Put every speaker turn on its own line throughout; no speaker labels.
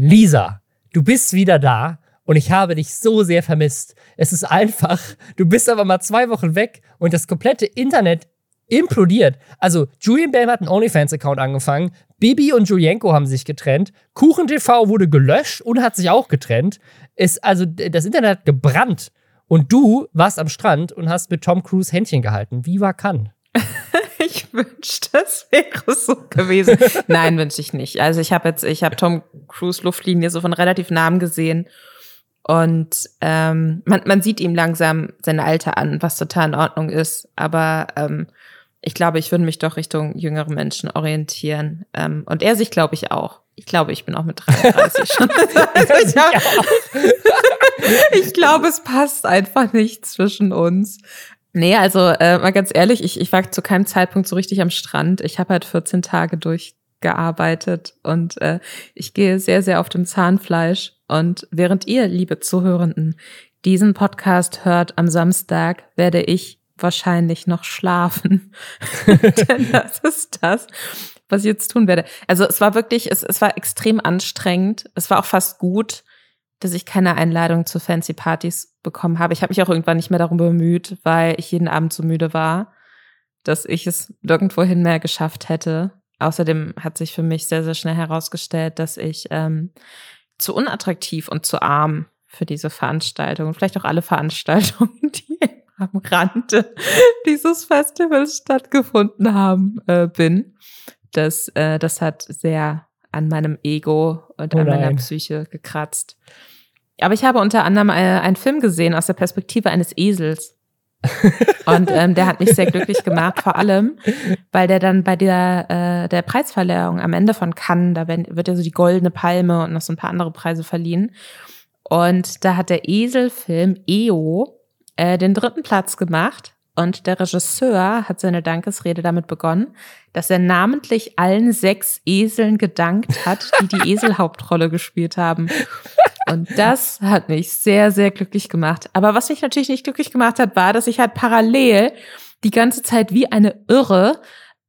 Lisa, du bist wieder da und ich habe dich so sehr vermisst. Es ist einfach, du bist aber mal zwei Wochen weg und das komplette Internet implodiert. Also, Julian Bam hat einen OnlyFans-Account angefangen, Bibi und Julienko haben sich getrennt, KuchenTV wurde gelöscht und hat sich auch getrennt. Es, also, das Internet hat gebrannt. Und du warst am Strand und hast mit Tom Cruise Händchen gehalten. Wie war kann?
ich wünschte, es wäre so gewesen. Nein, wünsche ich nicht. Also ich habe jetzt, ich habe Tom Cruise Luftlinie so von relativ Namen gesehen. Und ähm, man, man sieht ihm langsam sein Alter an, was total in Ordnung ist. Aber ähm, ich glaube, ich würde mich doch Richtung jüngere Menschen orientieren. Ähm, und er sich, glaube ich, auch. Ich glaube, ich bin auch mit 33 schon. ich, ich glaube, es passt einfach nicht zwischen uns. Nee, also äh, mal ganz ehrlich, ich, ich war zu keinem Zeitpunkt so richtig am Strand. Ich habe halt 14 Tage durchgearbeitet und äh, ich gehe sehr, sehr auf dem Zahnfleisch. Und während ihr, liebe Zuhörenden, diesen Podcast hört am Samstag, werde ich wahrscheinlich noch schlafen. Denn das ist das, was ich jetzt tun werde. Also es war wirklich, es, es war extrem anstrengend. Es war auch fast gut, dass ich keine Einladung zu fancy Partys bekommen habe. Ich habe mich auch irgendwann nicht mehr darum bemüht, weil ich jeden Abend so müde war, dass ich es nirgendwohin mehr geschafft hätte. Außerdem hat sich für mich sehr, sehr schnell herausgestellt, dass ich ähm, zu unattraktiv und zu arm für diese Veranstaltung und vielleicht auch alle Veranstaltungen, die am Rande dieses Festivals stattgefunden haben, äh, bin. Das, äh, das hat sehr an meinem Ego und oh an meiner Psyche gekratzt. Aber ich habe unter anderem äh, einen Film gesehen aus der Perspektive eines Esels. und ähm, der hat mich sehr glücklich gemacht, vor allem, weil der dann bei der, äh, der Preisverleihung am Ende von Cannes, da wird ja so die goldene Palme und noch so ein paar andere Preise verliehen. Und da hat der Eselfilm EO äh, den dritten Platz gemacht und der Regisseur hat seine Dankesrede damit begonnen, dass er namentlich allen sechs Eseln gedankt hat, die die Eselhauptrolle gespielt haben. Und das hat mich sehr, sehr glücklich gemacht. Aber was mich natürlich nicht glücklich gemacht hat, war, dass ich halt parallel die ganze Zeit wie eine Irre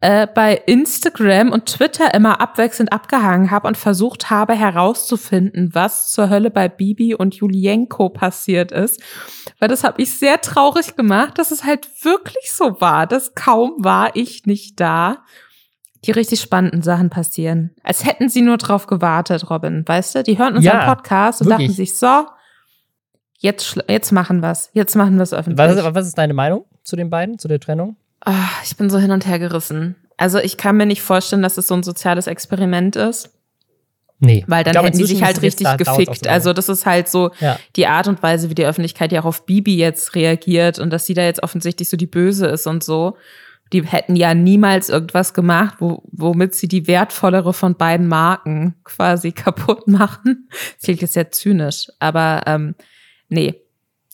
äh, bei Instagram und Twitter immer abwechselnd abgehangen habe und versucht habe herauszufinden, was zur Hölle bei Bibi und Julienko passiert ist. Weil das hat mich sehr traurig gemacht, dass es halt wirklich so war, dass kaum war ich nicht da, die richtig spannenden Sachen passieren. Als hätten sie nur drauf gewartet, Robin, weißt du? Die hören unseren ja, Podcast und wirklich. dachten sich, so, jetzt, jetzt machen wir's. Jetzt machen wir's öffentlich.
Was, was ist deine Meinung zu den beiden, zu der Trennung?
Oh, ich bin so hin und her gerissen. Also ich kann mir nicht vorstellen, dass es so ein soziales Experiment ist.
Nee.
Weil dann glaube, hätten die sich halt richtig gefickt. Also das ist halt so ja. die Art und Weise, wie die Öffentlichkeit ja auch auf Bibi jetzt reagiert und dass sie da jetzt offensichtlich so die Böse ist und so. Die hätten ja niemals irgendwas gemacht, wo, womit sie die wertvollere von beiden Marken quasi kaputt machen. Das klingt jetzt sehr zynisch, aber ähm, nee,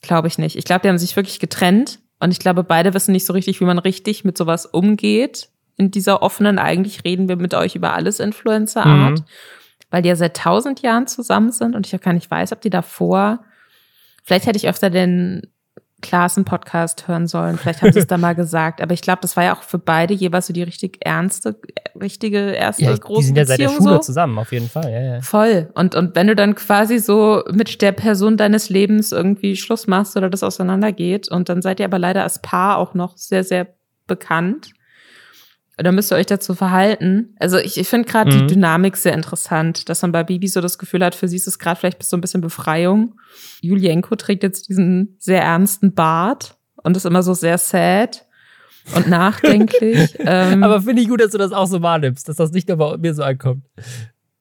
glaube ich nicht. Ich glaube, die haben sich wirklich getrennt und ich glaube, beide wissen nicht so richtig, wie man richtig mit sowas umgeht. In dieser offenen, eigentlich reden wir mit euch über alles Influencer-Art, mhm. weil die ja seit tausend Jahren zusammen sind und ich auch gar nicht weiß, ob die davor, vielleicht hätte ich öfter den Klassen-Podcast hören sollen. Vielleicht haben sie es da mal gesagt. Aber ich glaube, das war ja auch für beide jeweils so die richtig ernste, richtige erste ja, große Die sind ja seit der Schule so.
zusammen, auf jeden Fall. Ja, ja.
Voll. Und, und wenn du dann quasi so mit der Person deines Lebens irgendwie Schluss machst oder das auseinandergeht und dann seid ihr aber leider als Paar auch noch sehr, sehr bekannt, oder müsst ihr euch dazu verhalten? Also ich, ich finde gerade mhm. die Dynamik sehr interessant, dass man bei Bibi so das Gefühl hat, für sie ist es gerade vielleicht so ein bisschen Befreiung. Julienko trägt jetzt diesen sehr ernsten Bart und ist immer so sehr sad und nachdenklich.
ähm, Aber finde ich gut, dass du das auch so wahrnimmst, dass das nicht nur bei mir so ankommt.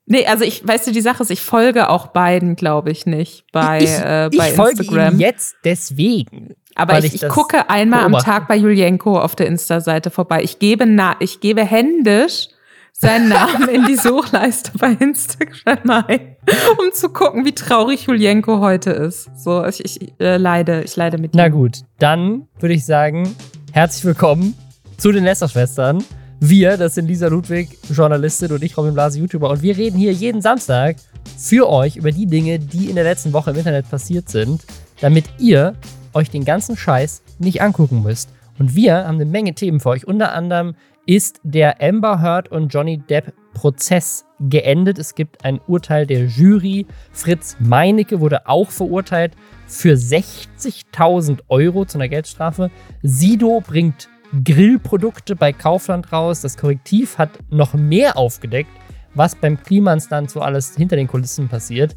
Nee, also ich, weißt du, die Sache ist, ich folge auch beiden, glaube ich, nicht bei,
ich,
äh,
bei ich folge Instagram. jetzt deswegen.
Aber ich, ich, ich gucke einmal beobachte. am Tag bei Julienko auf der Insta-Seite vorbei. Ich gebe, na, ich gebe händisch seinen Namen in die Suchleiste bei Instagram ein, um zu gucken, wie traurig Julienko heute ist. So, ich, ich äh, leide, ich leide mit ihm.
Na gut, dann würde ich sagen, herzlich willkommen zu den Lester-Schwestern. Wir, das sind Lisa Ludwig, Journalistin und ich, Robin Blase, YouTuber. Und wir reden hier jeden Samstag für euch über die Dinge, die in der letzten Woche im Internet passiert sind, damit ihr euch den ganzen Scheiß nicht angucken müsst. Und wir haben eine Menge Themen für euch. Unter anderem ist der Amber Heard und Johnny Depp Prozess geendet. Es gibt ein Urteil der Jury. Fritz Meinecke wurde auch verurteilt für 60.000 Euro zu einer Geldstrafe. Sido bringt Grillprodukte bei Kaufland raus. Das Korrektiv hat noch mehr aufgedeckt, was beim Klimans dann so alles hinter den Kulissen passiert.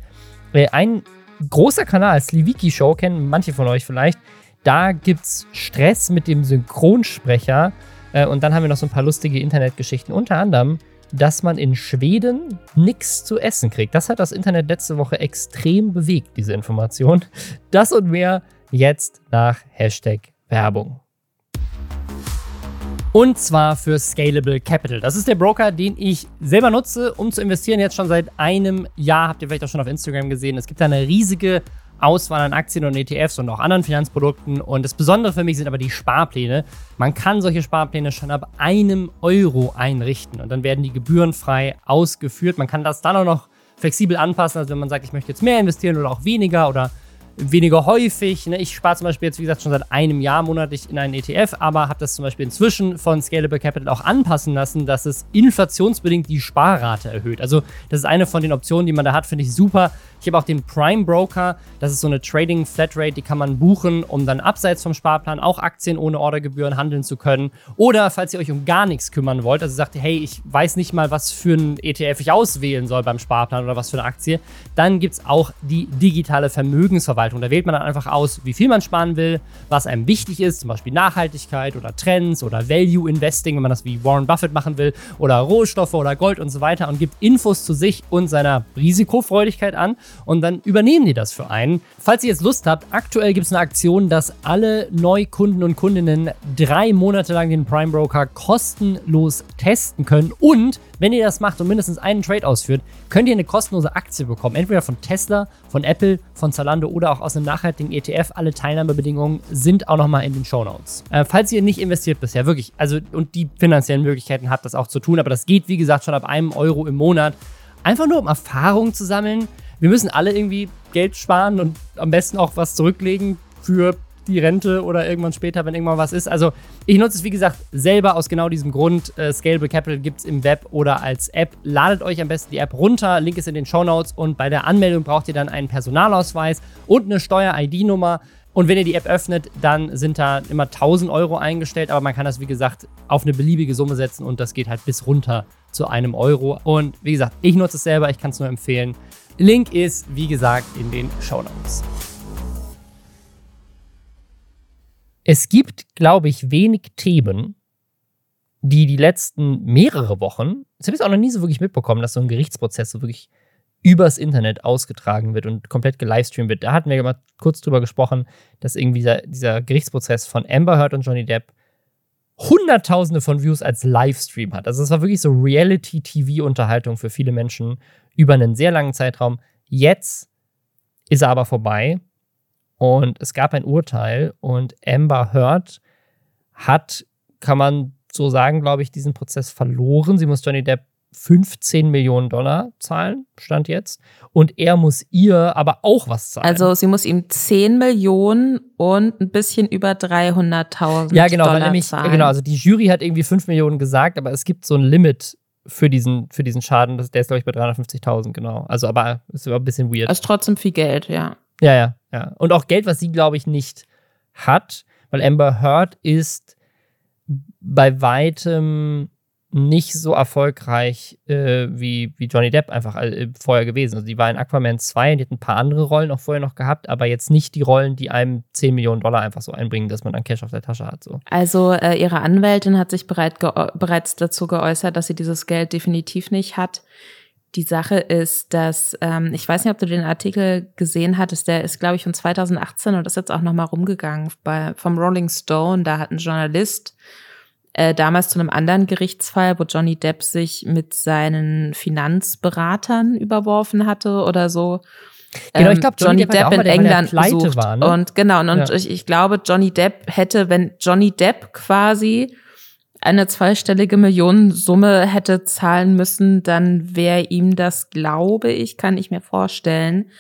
Äh, ein großer Kanal, Sliviki Show, kennen manche von euch vielleicht. Da gibt es Stress mit dem Synchronsprecher. Äh, und dann haben wir noch so ein paar lustige Internetgeschichten. Unter anderem, dass man in Schweden nichts zu essen kriegt. Das hat das Internet letzte Woche extrem bewegt, diese Information. Das und mehr jetzt nach Hashtag Werbung. Und zwar für Scalable Capital. Das ist der Broker, den ich selber nutze, um zu investieren. Jetzt schon seit einem Jahr. Habt ihr vielleicht auch schon auf Instagram gesehen. Es gibt da eine riesige Auswahl an Aktien und ETFs und auch anderen Finanzprodukten. Und das Besondere für mich sind aber die Sparpläne. Man kann solche Sparpläne schon ab einem Euro einrichten und dann werden die gebührenfrei ausgeführt. Man kann das dann auch noch flexibel anpassen. Also wenn man sagt, ich möchte jetzt mehr investieren oder auch weniger oder weniger häufig. Ne? Ich spare zum Beispiel jetzt, wie gesagt, schon seit einem Jahr monatlich in einen ETF, aber habe das zum Beispiel inzwischen von Scalable Capital auch anpassen lassen, dass es inflationsbedingt die Sparrate erhöht. Also das ist eine von den Optionen, die man da hat, finde ich super. Ich habe auch den Prime Broker, das ist so eine Trading Flatrate, die kann man buchen, um dann abseits vom Sparplan auch Aktien ohne Ordergebühren handeln zu können. Oder falls ihr euch um gar nichts kümmern wollt, also sagt, hey, ich weiß nicht mal, was für ein ETF ich auswählen soll beim Sparplan oder was für eine Aktie, dann gibt es auch die digitale Vermögensverwaltung. Da wählt man dann einfach aus, wie viel man sparen will, was einem wichtig ist, zum Beispiel Nachhaltigkeit oder Trends oder Value Investing, wenn man das wie Warren Buffett machen will, oder Rohstoffe oder Gold und so weiter und gibt Infos zu sich und seiner Risikofreudigkeit an und dann übernehmen die das für einen. Falls ihr jetzt Lust habt, aktuell gibt es eine Aktion, dass alle Neukunden und Kundinnen drei Monate lang den Prime Broker kostenlos testen können und wenn ihr das macht und mindestens einen Trade ausführt, könnt ihr eine kostenlose Aktie bekommen. Entweder von Tesla, von Apple, von Zalando oder auch aus einem nachhaltigen ETF. Alle Teilnahmebedingungen sind auch nochmal in den Show Notes. Äh, falls ihr nicht investiert bisher, wirklich, also und die finanziellen Möglichkeiten habt, das auch zu tun, aber das geht, wie gesagt, schon ab einem Euro im Monat. Einfach nur um Erfahrung zu sammeln wir müssen alle irgendwie Geld sparen und am besten auch was zurücklegen für die Rente oder irgendwann später, wenn irgendwann was ist. Also ich nutze es, wie gesagt, selber aus genau diesem Grund. Äh, Scalable Capital gibt es im Web oder als App. Ladet euch am besten die App runter. Link ist in den Show Notes. Und bei der Anmeldung braucht ihr dann einen Personalausweis und eine Steuer-ID-Nummer. Und wenn ihr die App öffnet, dann sind da immer 1000 Euro eingestellt. Aber man kann das, wie gesagt, auf eine beliebige Summe setzen und das geht halt bis runter zu einem Euro. Und wie gesagt, ich nutze es selber. Ich kann es nur empfehlen. Link ist, wie gesagt, in den Show Notes. Es gibt, glaube ich, wenig Themen, die die letzten mehrere Wochen, das habe ich auch noch nie so wirklich mitbekommen, dass so ein Gerichtsprozess so wirklich übers Internet ausgetragen wird und komplett gelivestreamt wird. Da hatten wir mal kurz drüber gesprochen, dass irgendwie dieser, dieser Gerichtsprozess von Amber Heard und Johnny Depp Hunderttausende von Views als Livestream hat. Also es war wirklich so Reality-TV-Unterhaltung für viele Menschen über einen sehr langen Zeitraum. Jetzt ist er aber vorbei und es gab ein Urteil und Amber Heard hat, kann man so sagen, glaube ich, diesen Prozess verloren. Sie muss Johnny Depp 15 Millionen Dollar zahlen, stand jetzt. Und er muss ihr aber auch was zahlen.
Also sie muss ihm 10 Millionen und ein bisschen über 300.000
Ja, genau,
Dollar
weil nämlich,
zahlen.
genau, also die Jury hat irgendwie 5 Millionen gesagt, aber es gibt so ein Limit für diesen, für diesen Schaden. Das, der ist, glaube ich, bei 350.000, genau. Also, aber ist aber ein bisschen weird.
Also trotzdem viel Geld, ja.
Ja, ja, ja. Und auch Geld, was sie, glaube ich, nicht hat, weil Amber Heard ist bei weitem nicht so erfolgreich äh, wie, wie Johnny Depp einfach äh, vorher gewesen. Also die war in Aquaman 2 und die hat ein paar andere Rollen auch vorher noch gehabt, aber jetzt nicht die Rollen, die einem 10 Millionen Dollar einfach so einbringen, dass man dann Cash auf der Tasche hat. So.
Also äh, ihre Anwältin hat sich bereit bereits dazu geäußert, dass sie dieses Geld definitiv nicht hat. Die Sache ist, dass, ähm, ich weiß nicht, ob du den Artikel gesehen hattest, der ist, glaube ich, von 2018 und ist jetzt auch nochmal rumgegangen bei, vom Rolling Stone. Da hat ein Journalist äh, damals zu einem anderen Gerichtsfall, wo Johnny Depp sich mit seinen Finanzberatern überworfen hatte oder so.
Genau, ich glaube,
Johnny,
Johnny, Depp,
Depp in
der
England besucht.
war. Ne?
Und genau, und,
Ja.
ich, ich glaube, Johnny Depp hätte, wenn Johnny Depp quasi eine zweistellige Millionensumme hätte zahlen müssen, dann wäre ihm das, glaube ich, kann ich mir vorstellen,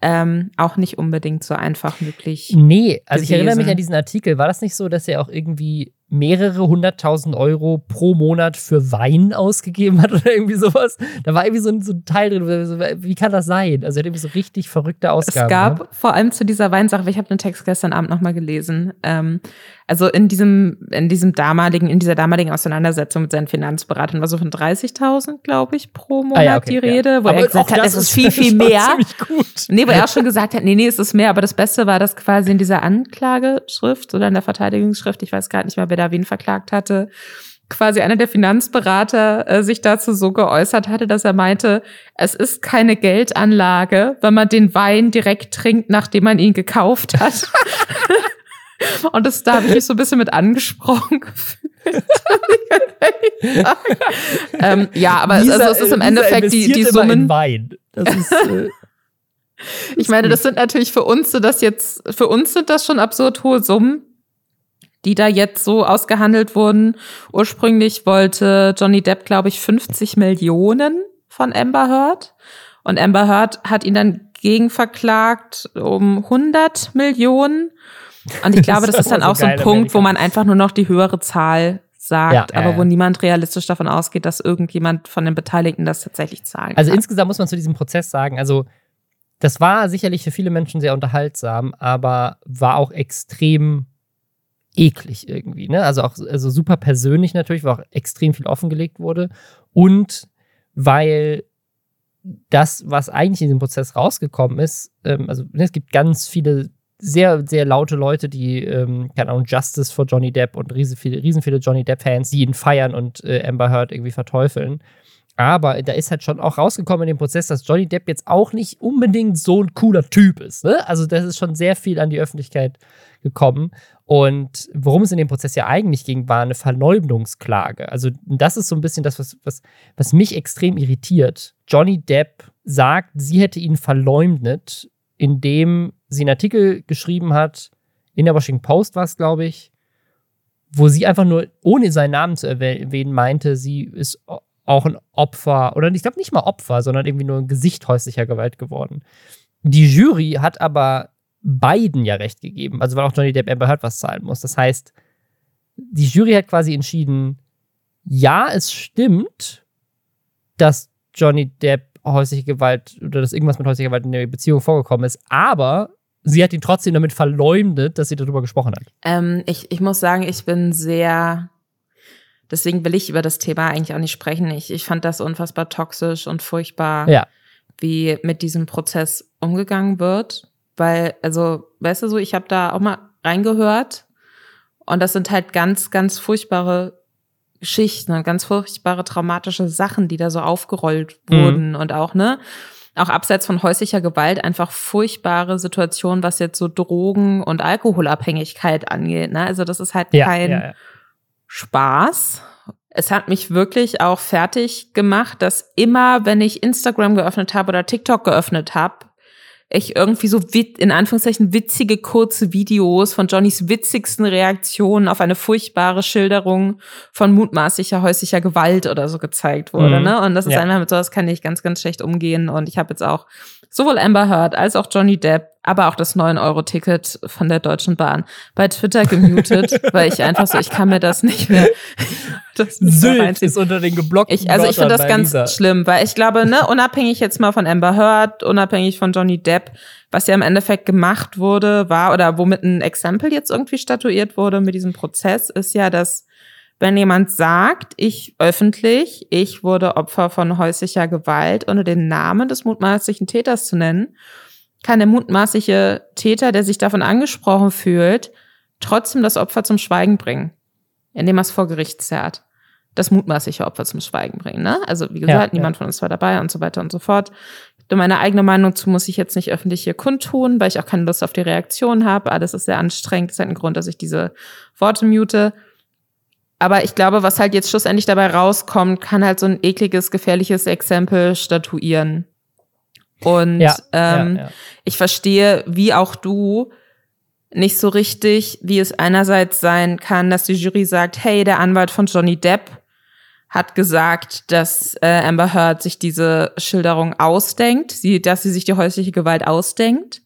ähm, auch nicht unbedingt so einfach möglich.
Nee, also ich erinnere mich
gewesen.
an diesen Artikel. War das nicht so, dass er auch irgendwie mehrere hunderttausend Euro pro Monat für Wein ausgegeben hat oder irgendwie sowas. Da war irgendwie so ein, so ein Teil drin. Wie kann das sein? Also er hat irgendwie so richtig verrückte Ausgaben.
Es gab ne? vor allem zu dieser Weinsache, ich habe den Text gestern Abend nochmal gelesen. Ähm, also in diesem, in diesem damaligen, in dieser damaligen Auseinandersetzung mit seinen Finanzberatern war so von 30.000, glaube ich, pro Monat ah, ja, okay, die Rede, ja. wo aber er gesagt hat, es ist viel, viel mehr. Gut. Nee, wo er auch schon gesagt hat, nee, nee, es ist mehr. Aber das Beste war, dass quasi in dieser Anklageschrift oder in der Verteidigungsschrift, ich weiß gar nicht mehr, wer da wen verklagt hatte, quasi einer der Finanzberater äh, sich dazu so geäußert hatte, dass er meinte, es ist keine Geldanlage, wenn man den Wein direkt trinkt, nachdem man ihn gekauft hat. Und das, da habe ich mich so ein bisschen mit angesprochen gefühlt. ähm, ja, aber Lisa, also, es ist im Endeffekt die, die Summen.
Wein. Das ist, äh,
ich meine, das sind natürlich für uns so das jetzt, für uns sind das schon absurd hohe Summen die da jetzt so ausgehandelt wurden. Ursprünglich wollte Johnny Depp, glaube ich, 50 Millionen von Amber Heard. Und Amber Heard hat ihn dann gegenverklagt um 100 Millionen. Und ich glaube, das, das ist dann auch so, ein Punkt, Amerika. wo man einfach nur noch die höhere Zahl sagt, ja, aber äh, wo niemand realistisch davon ausgeht, dass irgendjemand von den Beteiligten das tatsächlich zahlen
Also insgesamt muss man zu diesem Prozess sagen, also das war sicherlich für viele Menschen sehr unterhaltsam, aber war auch extrem eklig irgendwie. Ne? Also auch also super persönlich natürlich, weil auch extrem viel offengelegt wurde. Und weil das, was eigentlich in dem Prozess rausgekommen ist, ähm, also ne, es gibt ganz viele sehr, sehr laute Leute, die, ähm, keine Ahnung, Justice for Johnny Depp und riesen viele, riesen viele Johnny Depp-Fans, die ihn feiern und äh, Amber Heard irgendwie verteufeln. Aber da ist halt schon auch rausgekommen in dem Prozess, dass Johnny Depp jetzt auch nicht unbedingt so ein cooler Typ ist. Ne? Also, das ist schon sehr viel an die Öffentlichkeit gekommen. Und worum es in dem Prozess ja eigentlich ging, war eine Verleumdungsklage. Also, das ist so ein bisschen das, was, was, was mich extrem irritiert. Johnny Depp sagt, sie hätte ihn verleumdet, indem sie einen Artikel geschrieben hat, in der Washington Post war es, glaube ich, wo sie einfach nur, ohne seinen Namen zu erwähnen, meinte, sie ist auch ein Opfer, oder ich glaube nicht mal Opfer, sondern irgendwie nur ein Gesicht häuslicher Gewalt geworden. Die Jury hat aber beiden ja recht gegeben, also weil auch Johnny Depp Amber Heard was zahlen muss. Das heißt, die Jury hat quasi entschieden, ja, es stimmt, dass Johnny Depp häusliche Gewalt oder dass irgendwas mit häuslicher Gewalt in der Beziehung vorgekommen ist, aber sie hat ihn trotzdem damit verleumdet, dass sie darüber gesprochen hat.
Ähm, ich, ich muss sagen, ich bin sehr Deswegen will ich über das Thema eigentlich auch nicht sprechen. Ich, ich fand das unfassbar toxisch und furchtbar,
ja.
wie mit diesem Prozess umgegangen wird. Weil, also, weißt du so, ich habe da auch mal reingehört und das sind halt ganz, ganz furchtbare Geschichten ganz furchtbare traumatische Sachen, die da so aufgerollt mhm. wurden mhm. und auch, ne? Auch abseits von häuslicher Gewalt einfach furchtbare Situationen, was jetzt so Drogen- und Alkoholabhängigkeit angeht. Ne? Also das ist halt ja, kein, ja, ja. Spaß. Es hat mich wirklich auch fertig gemacht, dass immer, wenn ich Instagram geöffnet habe oder TikTok geöffnet habe, ich irgendwie so in Anführungszeichen witzige kurze Videos von Johnnys witzigsten Reaktionen auf eine furchtbare Schilderung von mutmaßlicher häuslicher Gewalt oder so gezeigt wurde. Mhm. Ne? Und das ist ja. einfach mit sowas kann ich ganz, ganz schlecht umgehen. Und ich habe jetzt auch sowohl Amber Heard als auch Johnny Depp, aber auch das 9-Euro-Ticket von der Deutschen Bahn bei Twitter gemutet, weil ich einfach so, ich kann mir das nicht mehr.
Das Sylt ist unter den geblockten
ich, Also ich finde das ganz Lisa. schlimm, weil ich glaube, ne, unabhängig jetzt mal von Amber Heard, unabhängig von Johnny Depp, was ja im Endeffekt gemacht wurde, war oder womit ein Exempel jetzt irgendwie statuiert wurde mit diesem Prozess, ist ja, dass wenn jemand sagt, ich öffentlich, ich wurde Opfer von häuslicher Gewalt, ohne den Namen des mutmaßlichen Täters zu nennen, kann der mutmaßliche Täter, der sich davon angesprochen fühlt, trotzdem das Opfer zum Schweigen bringen, indem er es vor Gericht zerrt. Das mutmaßliche Opfer zum Schweigen bringen. Ne? Also wie gesagt, ja, niemand ja. von uns war dabei und so weiter und so fort. Meine eigene Meinung zu muss ich jetzt nicht öffentlich hier kundtun, weil ich auch keine Lust auf die Reaktion habe. Alles ist sehr anstrengend. Das ist halt ein Grund, dass ich diese Worte mute. Aber ich glaube, was halt jetzt schlussendlich dabei rauskommt, kann halt so ein ekliges, gefährliches Exempel statuieren. Und ja, ähm, ja, ja. ich verstehe, wie auch du, nicht so richtig, wie es einerseits sein kann, dass die Jury sagt, hey, der Anwalt von Johnny Depp hat gesagt, dass äh, Amber Heard sich diese Schilderung ausdenkt, sie, dass sie sich die häusliche Gewalt ausdenkt.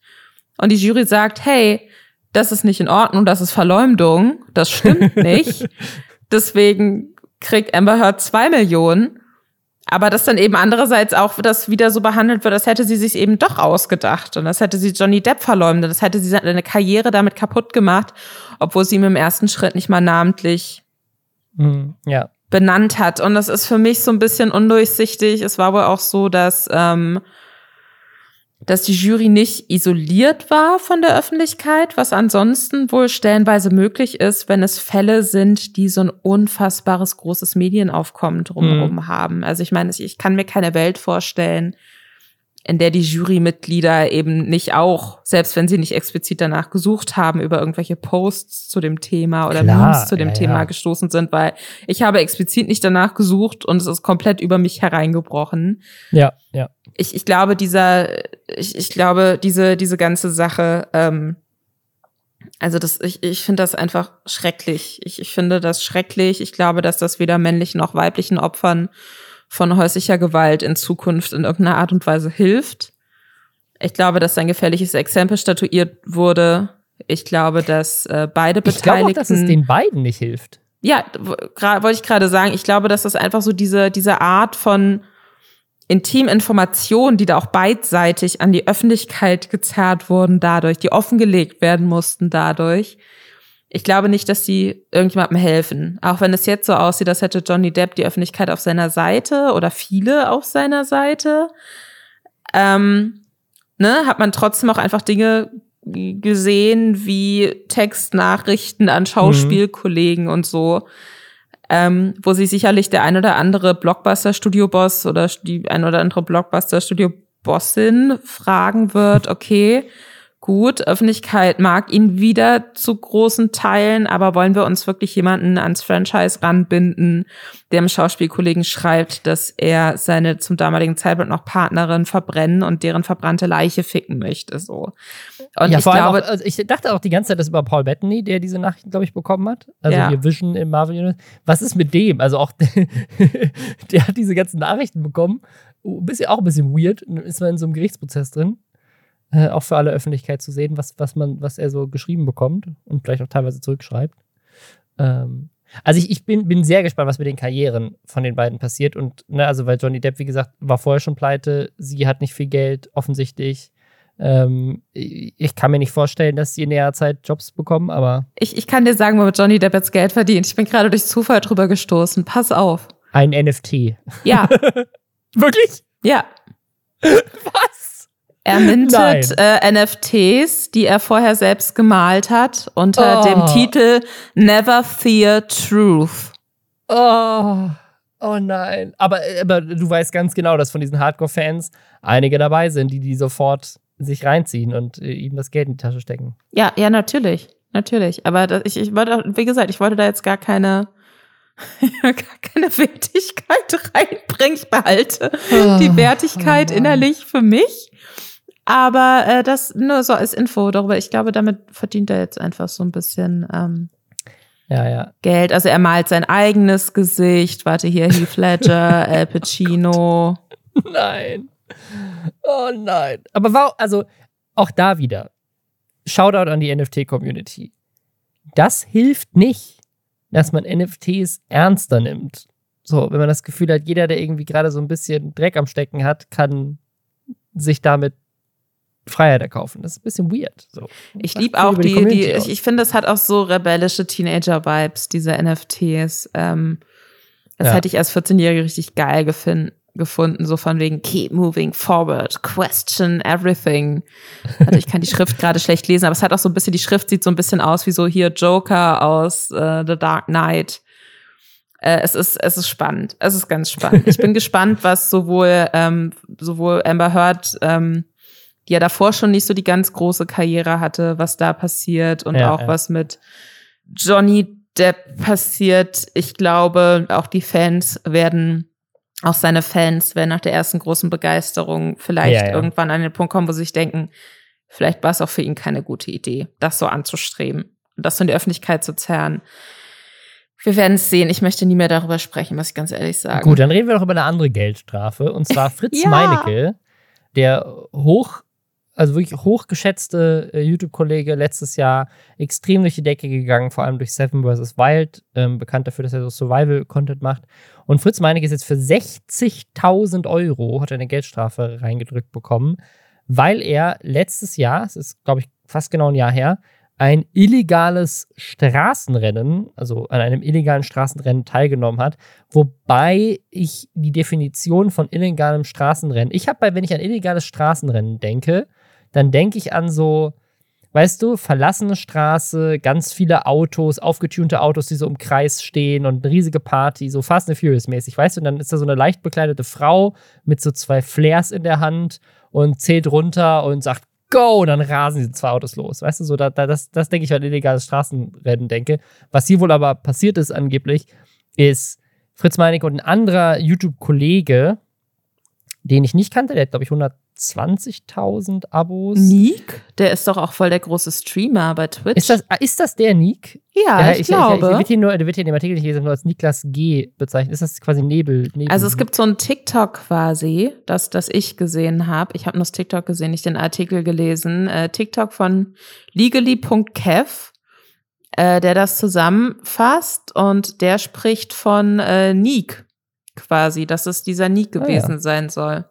Und die Jury sagt, hey, das ist nicht in Ordnung, das ist Verleumdung, das stimmt nicht. Deswegen kriegt Amber Heard zwei Millionen. Aber dass dann eben andererseits auch das wieder so behandelt wird, als hätte sie sich eben doch ausgedacht und das hätte sie Johnny Depp verleumdet, das hätte sie seine Karriere damit kaputt gemacht, obwohl sie ihm im ersten Schritt nicht mal namentlich
mhm, ja.
benannt hat. Und das ist für mich so ein bisschen undurchsichtig. Es war wohl auch so, dass ähm, dass die Jury nicht isoliert war von der Öffentlichkeit, was ansonsten wohl stellenweise möglich ist, wenn es Fälle sind, die so ein unfassbares großes Medienaufkommen drumherum mhm. haben. Also ich meine, ich kann mir keine Welt vorstellen, in der die Jurymitglieder eben nicht auch, selbst wenn sie nicht explizit danach gesucht haben, über irgendwelche Posts zu dem Thema oder Klar, Memes zu dem ja, Thema ja. gestoßen sind, weil ich habe explizit nicht danach gesucht und es ist komplett über mich hereingebrochen.
Ja, ja.
Ich, ich glaube, dieser, ich, ich glaube, diese, diese ganze Sache, ähm, also das, ich, ich finde das einfach schrecklich. Ich, ich finde das schrecklich. Ich glaube, dass das weder männlichen noch weiblichen Opfern von häuslicher Gewalt in Zukunft in irgendeiner Art und Weise hilft. Ich glaube, dass ein gefährliches Exempel statuiert wurde. Ich glaube, dass äh, beide Beteiligten. Ich glaube auch,
dass es den beiden nicht hilft.
Ja, wollte ich gerade sagen. Ich glaube, dass das einfach so diese, diese Art von Intiminformationen, die da auch beidseitig an die Öffentlichkeit gezerrt wurden dadurch, die offengelegt werden mussten dadurch, ich glaube nicht, dass die irgendjemandem helfen. Auch wenn es jetzt so aussieht, als hätte Johnny Depp die Öffentlichkeit auf seiner Seite oder viele auf seiner Seite. Ähm, ne, hat man trotzdem auch einfach Dinge gesehen wie Textnachrichten an Schauspielkollegen mhm. und so, ähm, wo sich sicherlich der ein oder andere Blockbuster-Studio-Boss oder die ein oder andere Blockbuster-Studio-Bossin fragen wird, okay, gut. Öffentlichkeit mag ihn wieder zu großen Teilen, aber wollen wir uns wirklich jemanden ans Franchise ranbinden, der dem Schauspielkollegen schreibt, dass er seine zum damaligen Zeitpunkt noch Partnerin verbrennen und deren verbrannte Leiche ficken möchte, so.
Und ja, ich glaube, auch, also ich dachte auch die ganze Zeit, das über Paul Bettany, der diese Nachrichten, glaube ich, bekommen hat. Also ja. hier Vision im Marvel Universe. Was ist mit dem? Also auch, der hat diese ganzen Nachrichten bekommen. Ein bisschen, auch ein bisschen weird. Ist man in so einem Gerichtsprozess drin. Äh, auch für alle Öffentlichkeit zu sehen, was, was, man, was er so geschrieben bekommt und vielleicht auch teilweise zurückschreibt. Ähm, also ich, ich bin, bin sehr gespannt, was mit den Karrieren von den beiden passiert. Und, ne, also weil Johnny Depp, wie gesagt, war vorher schon pleite, sie hat nicht viel Geld, offensichtlich. Ähm, ich kann mir nicht vorstellen, dass sie in näherer Zeit Jobs bekommen, aber.
Ich, ich kann dir sagen, womit Johnny Depp jetzt Geld verdient. Ich bin gerade durch Zufall drüber gestoßen. Pass auf.
Ein NFT.
Ja.
Wirklich?
Ja. Er mintet äh, NFTs, die er vorher selbst gemalt hat, unter oh. dem Titel Never Fear Truth.
Oh. Oh nein. Aber, aber du weißt ganz genau, dass von diesen Hardcore-Fans einige dabei sind, die die sofort sich reinziehen und äh, ihm das Geld in die Tasche stecken.
Ja, ja, natürlich. Natürlich. Aber das, ich, ich wollte, wie gesagt, ich wollte da jetzt gar keine, gar keine Wertigkeit reinbringen. Ich behalte oh, die Wertigkeit oh innerlich für mich. Aber äh, das nur so als Info darüber. Ich glaube, damit verdient er jetzt einfach so ein bisschen ähm,
ja, ja.
Geld. Also er malt sein eigenes Gesicht. Warte hier, Heath Ledger, Al Pacino.
Nein. Oh nein. Aber warum, also auch da wieder. Shoutout an die NFT-Community. Das hilft nicht, dass man NFTs ernster nimmt. So, wenn man das Gefühl hat, jeder, der irgendwie gerade so ein bisschen Dreck am Stecken hat, kann sich damit Freiheit erkaufen. Das ist ein bisschen weird. So.
Ich liebe auch die, die, die ich, ich finde, es hat auch so rebellische Teenager-Vibes, diese NFTs. Ähm, das ja. hätte ich als 14-Jährige richtig geil gefunden gefunden, so von wegen keep moving forward, question everything. Also ich kann die Schrift gerade schlecht lesen, aber es hat auch so ein bisschen, die Schrift sieht so ein bisschen aus wie so hier Joker aus uh, The Dark Knight. Äh, es ist, es ist spannend. Es ist ganz spannend. Ich bin gespannt, was sowohl, ähm, sowohl Amber Heard, ähm, die ja davor schon nicht so die ganz große Karriere hatte, was da passiert und ja, auch ja. was mit Johnny Depp passiert. Ich glaube, auch die Fans werden, auch seine Fans werden nach der ersten großen Begeisterung vielleicht ja, irgendwann an den Punkt kommen, wo sie sich denken, vielleicht war es auch für ihn keine gute Idee, das so anzustreben und das so in die Öffentlichkeit zu zerren. Wir werden es sehen. Ich möchte nie mehr darüber sprechen, muss ich ganz ehrlich sagen.
Gut, dann reden wir doch über eine andere Geldstrafe. Und zwar Fritz ja. Meinecke, der hoch also wirklich hochgeschätzte äh, YouTube-Kollege, letztes Jahr extrem durch die Decke gegangen, vor allem durch Seven vs. Wild, ähm, bekannt dafür, dass er so Survival-Content macht. Und Fritz Meinecke ist jetzt für 60.000 Euro, hat er eine Geldstrafe reingedrückt bekommen, weil er letztes Jahr, es ist, glaube ich, fast genau ein Jahr her, ein illegales Straßenrennen, also an einem illegalen Straßenrennen teilgenommen hat, wobei ich die Definition von illegalem Straßenrennen, ich habe bei, wenn ich an illegales Straßenrennen denke, dann denke ich an so, weißt du, verlassene Straße, ganz viele Autos, aufgetunte Autos, die so im Kreis stehen und eine riesige Party, so Fast and Furious mäßig, weißt du, und dann ist da so eine leicht bekleidete Frau mit so zwei Flares in der Hand und zählt runter und sagt, go, und dann rasen diese zwei Autos los. Weißt du, so, da, da, das, das denke ich, wenn an illegales Straßenrennen denke. Was hier wohl aber passiert ist angeblich, ist Fritz Meinecke und ein anderer YouTube-Kollege, den ich nicht kannte, der hat, glaube ich, 120.000 Abos.
Nick? Der ist doch auch voll der große Streamer bei Twitch.
Ist das, ah, ist das der Nick?
Ja,
Ja,
ich,
ich,
glaube.
Ich, wird hier nur, der wird hier in dem Artikel, lese, nur als Niklas G bezeichnet. Ist das quasi Nebel? Nebel
also es gibt so ein TikTok quasi, das, das ich gesehen habe. Ich habe nur das TikTok gesehen, nicht den Artikel gelesen. Äh, TikTok von legally.kev, äh, der das zusammenfasst und der spricht von äh, Nick quasi, dass es dieser Nick
Ah, ja.
gewesen sein soll.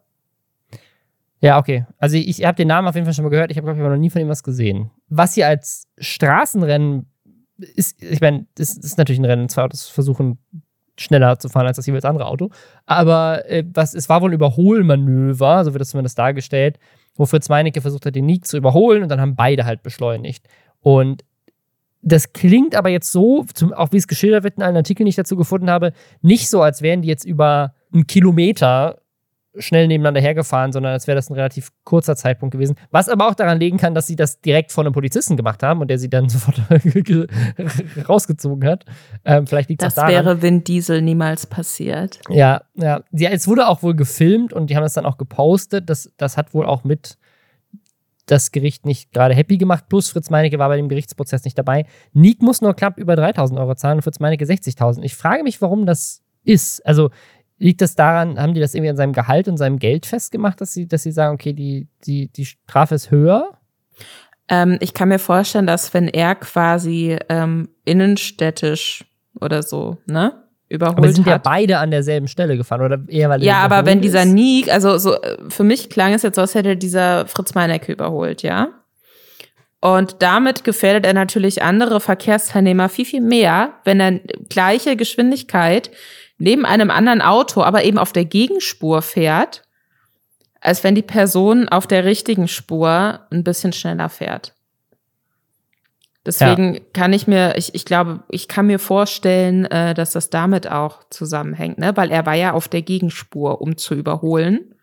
Ja, okay. Also ich, habe den Namen auf jeden Fall schon mal gehört. Ich habe, glaube ich, aber noch nie von ihm was gesehen. Was hier als Straßenrennen ist, ich meine, das ist natürlich ein Rennen. Zwei Autos versuchen schneller zu fahren als das jeweils andere Auto. Aber äh, was, es war wohl ein Überholmanöver, so wird das zumindest dargestellt, wo Fritz Meinecke versucht hat, den Nick zu überholen und dann haben beide halt beschleunigt. Und das klingt aber jetzt so, zum, auch wie es geschildert wird in allen Artikeln, die ich dazu gefunden habe, nicht so, als wären die jetzt über einen Kilometer schnell nebeneinander hergefahren, sondern als wäre das ein relativ kurzer Zeitpunkt gewesen. Was aber auch daran liegen kann, dass sie das direkt von einem Polizisten gemacht haben und der sie dann sofort rausgezogen hat. Ähm, vielleicht liegt
Das
daran.
wäre Vin Diesel niemals passiert.
Ja, ja. ja. Es wurde auch wohl gefilmt und die haben das dann auch gepostet. Das, das hat wohl auch mit das Gericht nicht gerade happy gemacht. Plus Fritz Meinecke war bei dem Gerichtsprozess nicht dabei. Nick muss nur knapp über 3000 Euro zahlen und Fritz Meinecke 60.000. Ich frage mich, warum das ist. Also liegt das daran, haben die das irgendwie an seinem Gehalt und seinem Geld festgemacht, dass sie, dass sie sagen, okay, die, die, die Strafe ist höher?
Ähm, ich kann mir vorstellen, dass wenn er quasi ähm, innenstädtisch oder so, ne, überholt
Aber sind ja
hat.
beide an derselben Stelle gefahren oder eher weil
Ja, aber wenn dieser
ist?
Nick, also so äh, für mich klang es jetzt so, als hätte dieser Fritz Meinecke überholt, ja. Und damit gefährdet er natürlich andere Verkehrsteilnehmer viel, viel mehr, wenn er gleiche Geschwindigkeit neben einem anderen Auto, aber eben auf der Gegenspur fährt, als wenn die Person auf der richtigen Spur ein bisschen schneller fährt. Deswegen kann ich mir, ich, ich glaube, ich kann mir vorstellen, äh, dass das damit auch zusammenhängt, ne? Weil er war ja auf der Gegenspur, um zu überholen.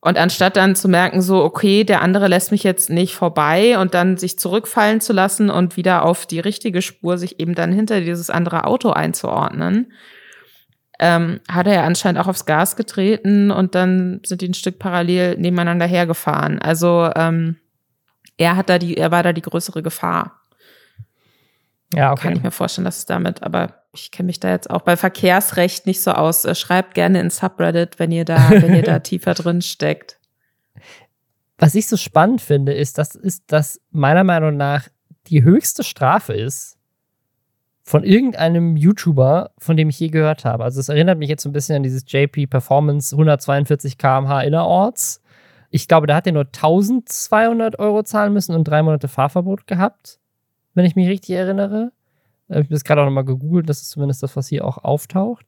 Und anstatt dann zu merken, so, okay, der andere lässt mich jetzt nicht vorbei und dann sich zurückfallen zu lassen und wieder auf die richtige Spur sich eben dann hinter dieses andere Auto einzuordnen, ähm, hat er ja anscheinend auch aufs Gas getreten und dann sind die ein Stück parallel nebeneinander hergefahren. Also ähm, er hat da die, er war da die größere Gefahr.
Ja,
Kann
okay.
ich mir vorstellen, dass es damit, aber ich kenne mich da jetzt auch bei Verkehrsrecht nicht so aus. Äh, Schreibt gerne in Subreddit, wenn ihr da, wenn ihr da tiefer drin steckt.
Was ich so spannend finde, ist, dass ist, dass meiner Meinung nach die höchste Strafe ist von irgendeinem YouTuber, von dem ich je gehört habe. Also es erinnert mich jetzt so ein bisschen an dieses JP Performance 142 km/h innerorts. Ich glaube, da hat er nur 1200 Euro zahlen müssen und drei Monate Fahrverbot gehabt, wenn ich mich richtig erinnere. Äh, Ich habe das gerade auch nochmal gegoogelt, das ist zumindest das, was hier auch auftaucht.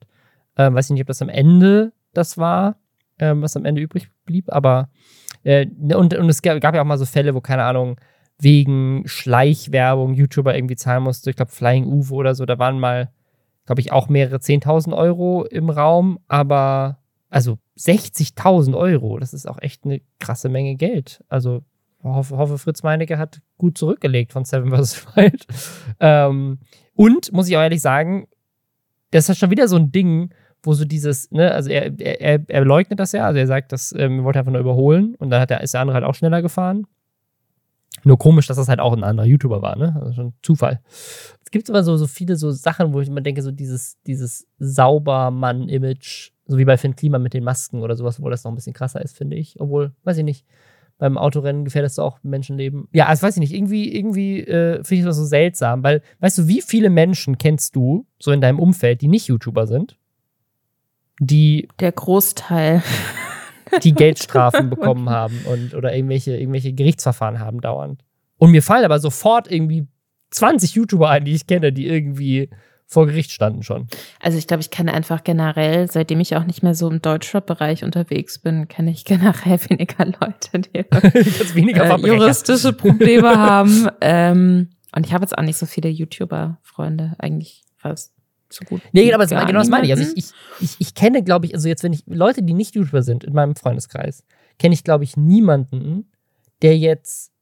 Ähm, weiß ich nicht, ob das am Ende das war, ähm, was am Ende übrig blieb, aber äh, und, und es gab, gab ja auch mal so Fälle, wo, keine Ahnung, wegen Schleichwerbung YouTuber irgendwie zahlen musste. Ich glaube, Flying Uwe oder so, da waren mal, glaube ich, auch mehrere 10.000 Euro im Raum, aber also 60.000 Euro, das ist auch echt eine krasse Menge Geld. Also hoffe, hoffe Fritz Meinecke hat gut zurückgelegt von Seven vs. Wild. Ähm, und, muss ich auch ehrlich sagen, das ist schon wieder so ein Ding, wo so dieses, ne, also er, er, er- leugnet das ja, also er sagt, dass ähm, wollte einfach nur überholen und dann hat der, ist der andere halt auch schneller gefahren. Nur komisch, dass das halt auch ein anderer YouTuber war, ne? Also schon Zufall. Es gibt aber so, so viele so Sachen, wo ich immer denke, so dieses, dieses Saubermann-Image, so wie bei Finn Klima mit den Masken oder sowas, wo das noch ein bisschen krasser ist, finde ich. Obwohl, weiß ich nicht. Beim Autorennen gefährdest du auch Menschenleben. Ja, also weiß ich nicht, irgendwie, irgendwie äh, finde ich das so seltsam, weil, weißt du, wie viele Menschen kennst du so in deinem Umfeld, die nicht YouTuber sind, die
Der Großteil.
die Geldstrafen bekommen haben und oder irgendwelche, irgendwelche Gerichtsverfahren haben dauernd. Und mir fallen aber sofort irgendwie 20 YouTuber ein, die ich kenne, die irgendwie vor Gericht standen schon.
Also ich glaube, ich kenne einfach generell, seitdem ich auch nicht mehr so im Deutschrap-Bereich unterwegs bin, kenne ich generell weniger Leute, die
weniger
äh, juristische Probleme haben. Ähm, und ich habe jetzt auch nicht so viele YouTuber-Freunde, eigentlich fast so gut.
Nee, aber genau das meine ich. Also ich, ich, ich kenne, glaube ich, also jetzt, wenn ich Leute, die nicht YouTuber sind, in meinem Freundeskreis, kenne ich, glaube ich, niemanden, der jetzt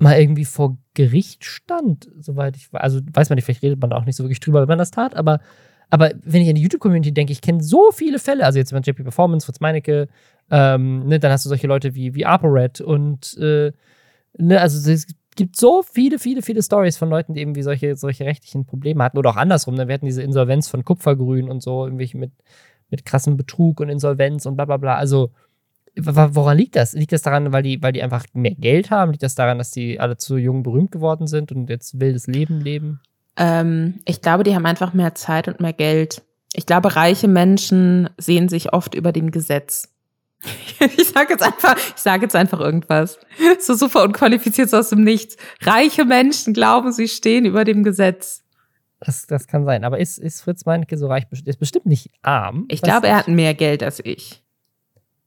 mal irgendwie vor Gericht stand, soweit ich weiß. Also weiß man nicht, vielleicht redet man auch nicht so wirklich drüber, wenn man das tat, aber, aber wenn ich an die YouTube-Community denke, ich kenne so viele Fälle, also jetzt mit JP Performance, Fritz Meinecke, ähm, ne, dann hast du solche Leute wie, wie ApoRed und äh, ne, also es gibt so viele, viele, viele Stories von Leuten, die irgendwie solche, solche rechtlichen Probleme hatten oder auch andersrum. Ne? Wir hatten diese Insolvenz von Kupfergrün und so, irgendwelche mit, mit krassem Betrug und Insolvenz und bla bla bla. Also, woran liegt das? Liegt das daran, weil die, weil die einfach mehr Geld haben? Liegt das daran, dass die alle zu jung berühmt geworden sind und jetzt wildes Leben leben?
Ähm, ich glaube, die haben einfach mehr Zeit und mehr Geld. Ich glaube, reiche Menschen sehen sich oft über dem Gesetz. Ich sage jetzt einfach, ich sage jetzt einfach irgendwas. So super unqualifiziert so aus dem Nichts. Reiche Menschen glauben, sie stehen über dem Gesetz.
Das, das kann sein. Aber ist, ist Fritz Meinecke so reich? Ist bestimmt nicht arm.
Ich glaube, er hat mehr Geld als ich.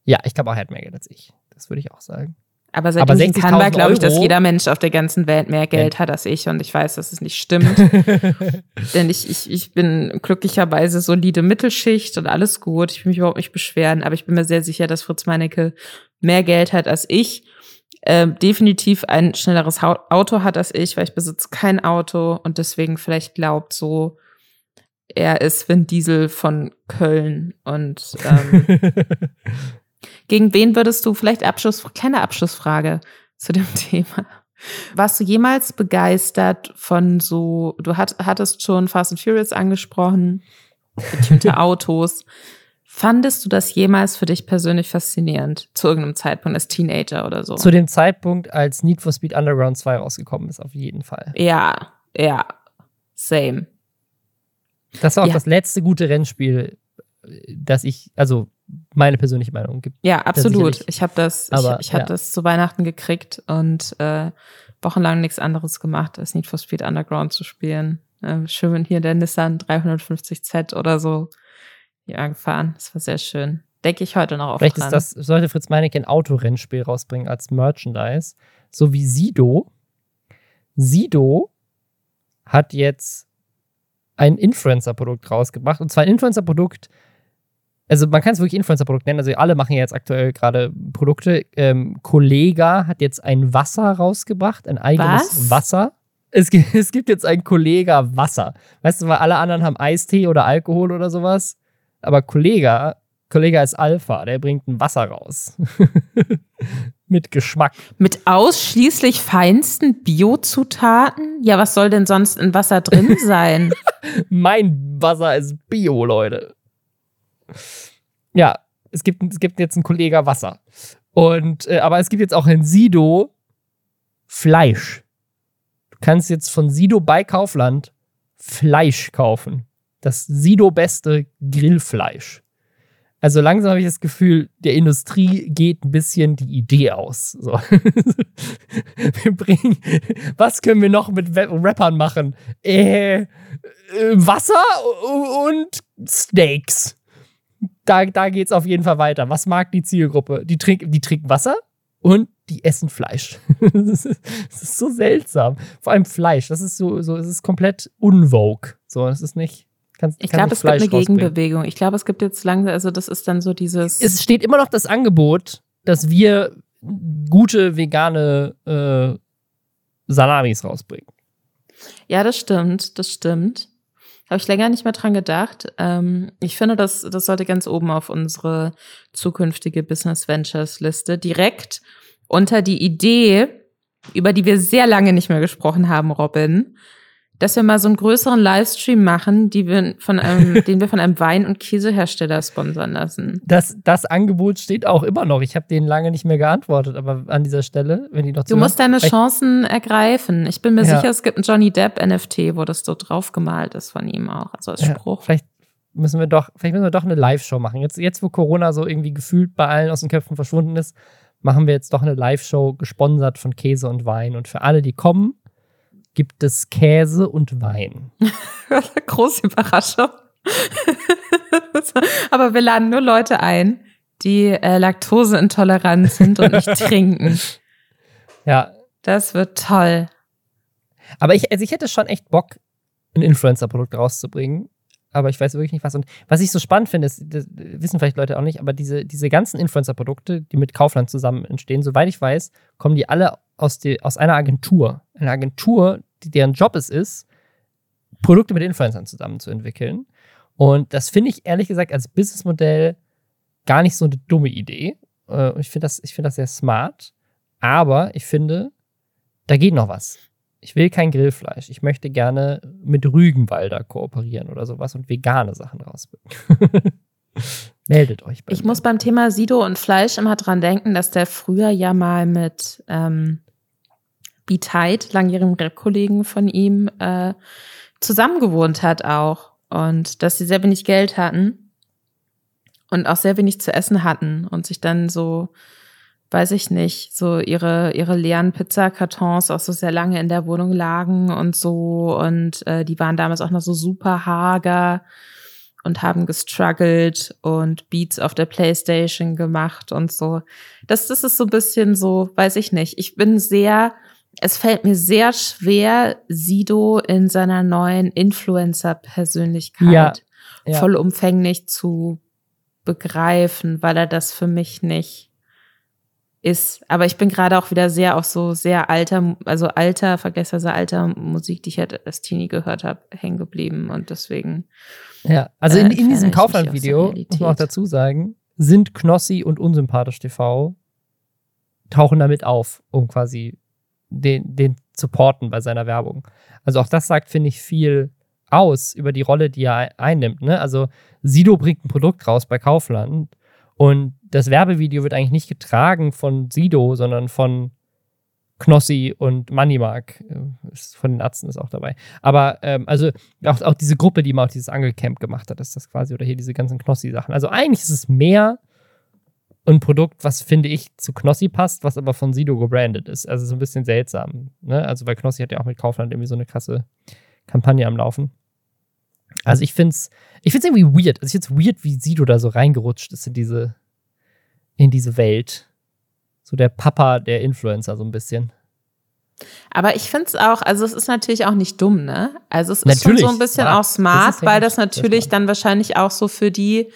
Ja, ich glaube auch, er hat mehr Geld als ich. Das würde ich auch sagen.
Aber ihn kann,
60.000
war, glaube ich, dass jeder Mensch auf der ganzen Welt mehr Geld hat als ich. Und ich weiß, dass es nicht stimmt. Denn ich, ich, ich bin glücklicherweise solide Mittelschicht und alles gut. Ich will mich überhaupt nicht beschweren, aber ich bin mir sehr sicher, dass Fritz Meinecke mehr Geld hat als ich. Ähm, definitiv ein schnelleres Auto hat als ich, weil ich besitze kein Auto und deswegen vielleicht glaubt so, er ist Vin Diesel von Köln. Und ähm, gegen wen würdest du vielleicht Abschluss, kleine Abschlussfrage zu dem Thema. Warst du jemals begeistert von so, du hat, hattest schon Fast and Furious angesprochen, getunte Autos. Fandest du das jemals für dich persönlich faszinierend? Zu irgendeinem Zeitpunkt als Teenager oder so?
Zu dem Zeitpunkt, als Need for Speed Underground 2 rausgekommen ist, auf jeden Fall.
ja, ja, same.
Das war auch
Ja.
das letzte gute Rennspiel, das ich, also meine persönliche Meinung gibt.
Ja, absolut. Ich habe das,
Aber,
ich, ich habe
ja.
das zu Weihnachten gekriegt und äh, wochenlang nichts anderes gemacht, als Need for Speed Underground zu spielen. Äh, schön hier der Nissan 350Z oder so ja, gefahren. Das war sehr schön. Denke ich heute noch auf
Vielleicht
dran.
ist das, sollte Fritz Meinecke ein Autorennspiel rausbringen als Merchandise, so wie Sido. Sido hat jetzt ein Influencer-Produkt rausgebracht. Und zwar ein Influencer-Produkt, also man kann es wirklich Influencer-Produkt nennen. Also alle machen ja jetzt aktuell gerade Produkte. Ähm, Kollega hat jetzt ein Wasser rausgebracht, ein eigenes
Was?
Wasser. Es gibt, es gibt jetzt ein Kollega Wasser. Weißt du, weil alle anderen haben Eistee oder Alkohol oder sowas. Aber Kollega, Kollega ist Alpha, der bringt ein Wasser raus. Mit Geschmack.
Mit ausschließlich feinsten Biozutaten? Ja, was soll denn sonst in Wasser drin sein?
Mein Wasser ist Bio, Leute. Ja, es gibt, es gibt jetzt ein Kollega Wasser. Und, äh, aber es gibt jetzt auch ein Sido Fleisch. Du kannst jetzt von Sido bei Kaufland Fleisch kaufen. Das Sido beste Grillfleisch. Also langsam habe ich das Gefühl, der Industrie geht ein bisschen die Idee aus. So. wir bringen, was können wir noch mit Rappern machen? Äh, äh, Wasser und Steaks. Da, da geht es auf jeden Fall weiter. Was mag die Zielgruppe? Die, trink, die trinken Wasser und die essen Fleisch. das, ist, das ist so seltsam. Vor allem Fleisch. Das ist so, so es ist komplett unvogue. So, das ist nicht. Kannst,
Ich glaube, es gibt eine
Fleisch.
Gegenbewegung. Ich glaube, es gibt jetzt langsam, also das ist dann so dieses.
Es steht immer noch das Angebot, dass wir gute vegane äh, Salamis rausbringen.
Ja, das stimmt, das stimmt. Habe ich länger nicht mehr dran gedacht. Ähm, ich finde, das, das sollte ganz oben auf unsere zukünftige Business Ventures Liste direkt unter die Idee, über die wir sehr lange nicht mehr gesprochen haben, Robin, dass wir mal so einen größeren Livestream machen, wir einem, den wir von einem Wein- und Käsehersteller sponsern lassen.
Das, das Angebot steht auch immer noch. Ich habe denen lange nicht mehr geantwortet, aber an dieser Stelle, wenn die noch
Du musst deine Chancen ergreifen. Ich bin mir ja. sicher, es gibt ein Johnny Depp NFT, wo das so draufgemalt ist von ihm auch, also als Spruch.
Ja, vielleicht müssen wir doch, vielleicht müssen wir doch eine Live-Show machen. Jetzt, jetzt, wo Corona so irgendwie gefühlt bei allen aus den Köpfen verschwunden ist, machen wir jetzt doch eine Live-Show gesponsert von Käse und Wein. Und für alle, die kommen, gibt es Käse und Wein.
Große Überraschung. Aber wir laden nur Leute ein, die äh, laktoseintolerant sind und nicht trinken.
Ja.
Das wird toll.
Aber ich, also ich hätte schon echt Bock, ein Influencer-Produkt rauszubringen. Aber ich weiß wirklich nicht was. Und was ich so spannend finde, ist, das wissen vielleicht Leute auch nicht, aber diese, diese ganzen Influencer-Produkte, die mit Kaufland zusammen entstehen, soweit ich weiß, kommen die alle aus, die, aus einer Agentur. Eine Agentur, die, deren Job es ist, Produkte mit Influencern zusammenzuentwickeln. Und das finde ich ehrlich gesagt als Businessmodell gar nicht so eine dumme Idee. Äh, ich finde das, find das sehr smart. Aber ich finde, da geht noch was. Ich will kein Grillfleisch. Ich möchte gerne mit Rügenwalder kooperieren oder sowas und vegane Sachen rausbringen. Meldet euch
bei Ich mir. muss beim Thema Sido und Fleisch immer dran denken, dass der früher ja mal mit ähm, B-Tide, langjährigen Rap-Kollegen von ihm, äh, zusammengewohnt hat auch. Und dass sie sehr wenig Geld hatten und auch sehr wenig zu essen hatten und sich dann so, weiß ich nicht, so ihre, ihre leeren Pizzakartons auch so sehr lange in der Wohnung lagen und so. Und äh, die waren damals auch noch so super hager und haben gestruggelt und Beats auf der Playstation gemacht und so. Das, das ist so ein bisschen so, weiß ich nicht. Ich bin sehr, es fällt mir sehr schwer, Sido in seiner neuen Influencer-Persönlichkeit ja, ja. vollumfänglich zu begreifen, weil er das für mich nicht ist. Aber ich bin gerade auch wieder sehr auf so sehr alter, also alter, vergleichsweise alter Musik, die ich halt als Teenie gehört habe, hängen geblieben und deswegen.
Ja, also in, äh, in diesem Kaufland-Video, muss man auch dazu sagen, sind Knossi und Unsympathisch TV tauchen damit auf, um quasi den, den supporten bei seiner Werbung. Also auch das sagt, finde ich, viel aus über die Rolle, die er einnimmt. Ne? Also Sido bringt ein Produkt raus bei Kaufland und das Werbevideo wird eigentlich nicht getragen von Sido, sondern von Knossi und Moneymark. Äh, von den Ärzten ist auch dabei. Aber ähm, also auch, auch diese Gruppe, die mal auch dieses Angelcamp gemacht hat, ist das quasi, oder hier diese ganzen Knossi-Sachen. Also eigentlich ist es mehr ein Produkt, was finde ich zu Knossi passt, was aber von Sido gebrandet ist. Also so ein bisschen seltsam. Ne? Also weil Knossi hat ja auch mit Kaufland irgendwie so eine krasse Kampagne am Laufen. Also ich finde es ich find's irgendwie weird. Also ich finde es weird, wie Sido da so reingerutscht ist in diese, in diese Welt. So der Papa der Influencer so ein bisschen.
Aber ich finde es auch, also es ist natürlich auch nicht dumm, ne? Also es ist natürlich, schon so ein bisschen ja, auch smart, weil das natürlich dann wahrscheinlich auch so für die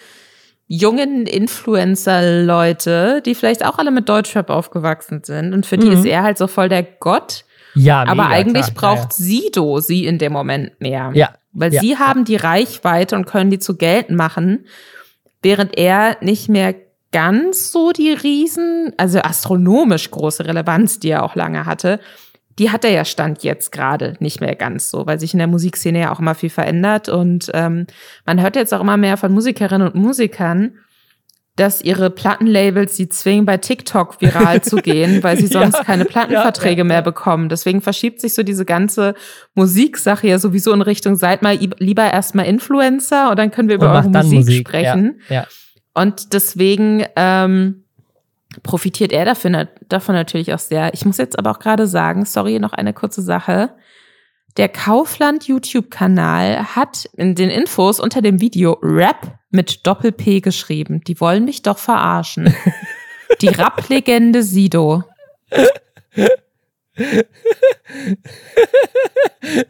jungen Influencer-Leute, die vielleicht auch alle mit Deutschrap aufgewachsen sind und für die mhm. ist er halt so voll der Gott. Ja, mega, aber eigentlich klar, braucht ja, ja. Sido sie in dem Moment mehr.
Ja.
Weil ja. sie haben die Reichweite und können die zu gelten machen, während er nicht mehr ganz so die riesen, also astronomisch große Relevanz, die er auch lange hatte, die hat er ja Stand jetzt gerade nicht mehr ganz so, weil sich in der Musikszene ja auch immer viel verändert. Und ähm, man hört jetzt auch immer mehr von Musikerinnen und Musikern, dass ihre Plattenlabels sie zwingen, bei TikTok viral zu gehen, weil sie sonst ja, keine Plattenverträge ja, ja, mehr bekommen. Deswegen verschiebt sich so diese ganze Musiksache ja sowieso in Richtung, seid mal lieber erstmal Influencer und dann können wir über eure Musik, Musik, sprechen. Und deswegen ähm, profitiert er dafür, davon natürlich auch sehr. Ich muss jetzt aber auch gerade sagen, sorry, noch eine kurze Sache. Der Kaufland YouTube-Kanal hat in den Infos unter dem Video Rap mit Doppel-P geschrieben. Die wollen mich doch verarschen. Die Rap-Legende Sido.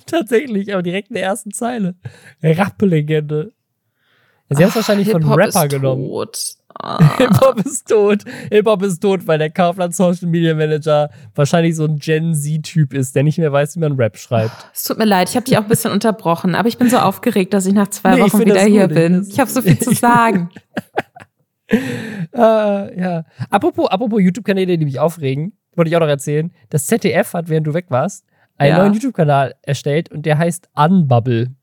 Tatsächlich, aber direkt in der ersten Zeile. Rap-Legende. Sie haben es wahrscheinlich von Rapper genommen. Tot. Ah. Hip-Hop ist tot. Hip-Hop ist tot, weil der Kaufland Social Media Manager wahrscheinlich so ein Gen Z-Typ ist, der nicht mehr weiß, wie man Rap schreibt.
Es tut mir leid, ich habe dich auch ein bisschen unterbrochen, aber ich bin so aufgeregt, dass ich nach zwei nee, Wochen wieder hier bin. Ich, habe so viel zu sagen.
uh, ja. Apropos, apropos YouTube-Kanäle, die mich aufregen, wollte ich auch noch erzählen. Das ZDF hat, während du weg warst, einen
Ja.
neuen YouTube-Kanal erstellt und der heißt Unbubble.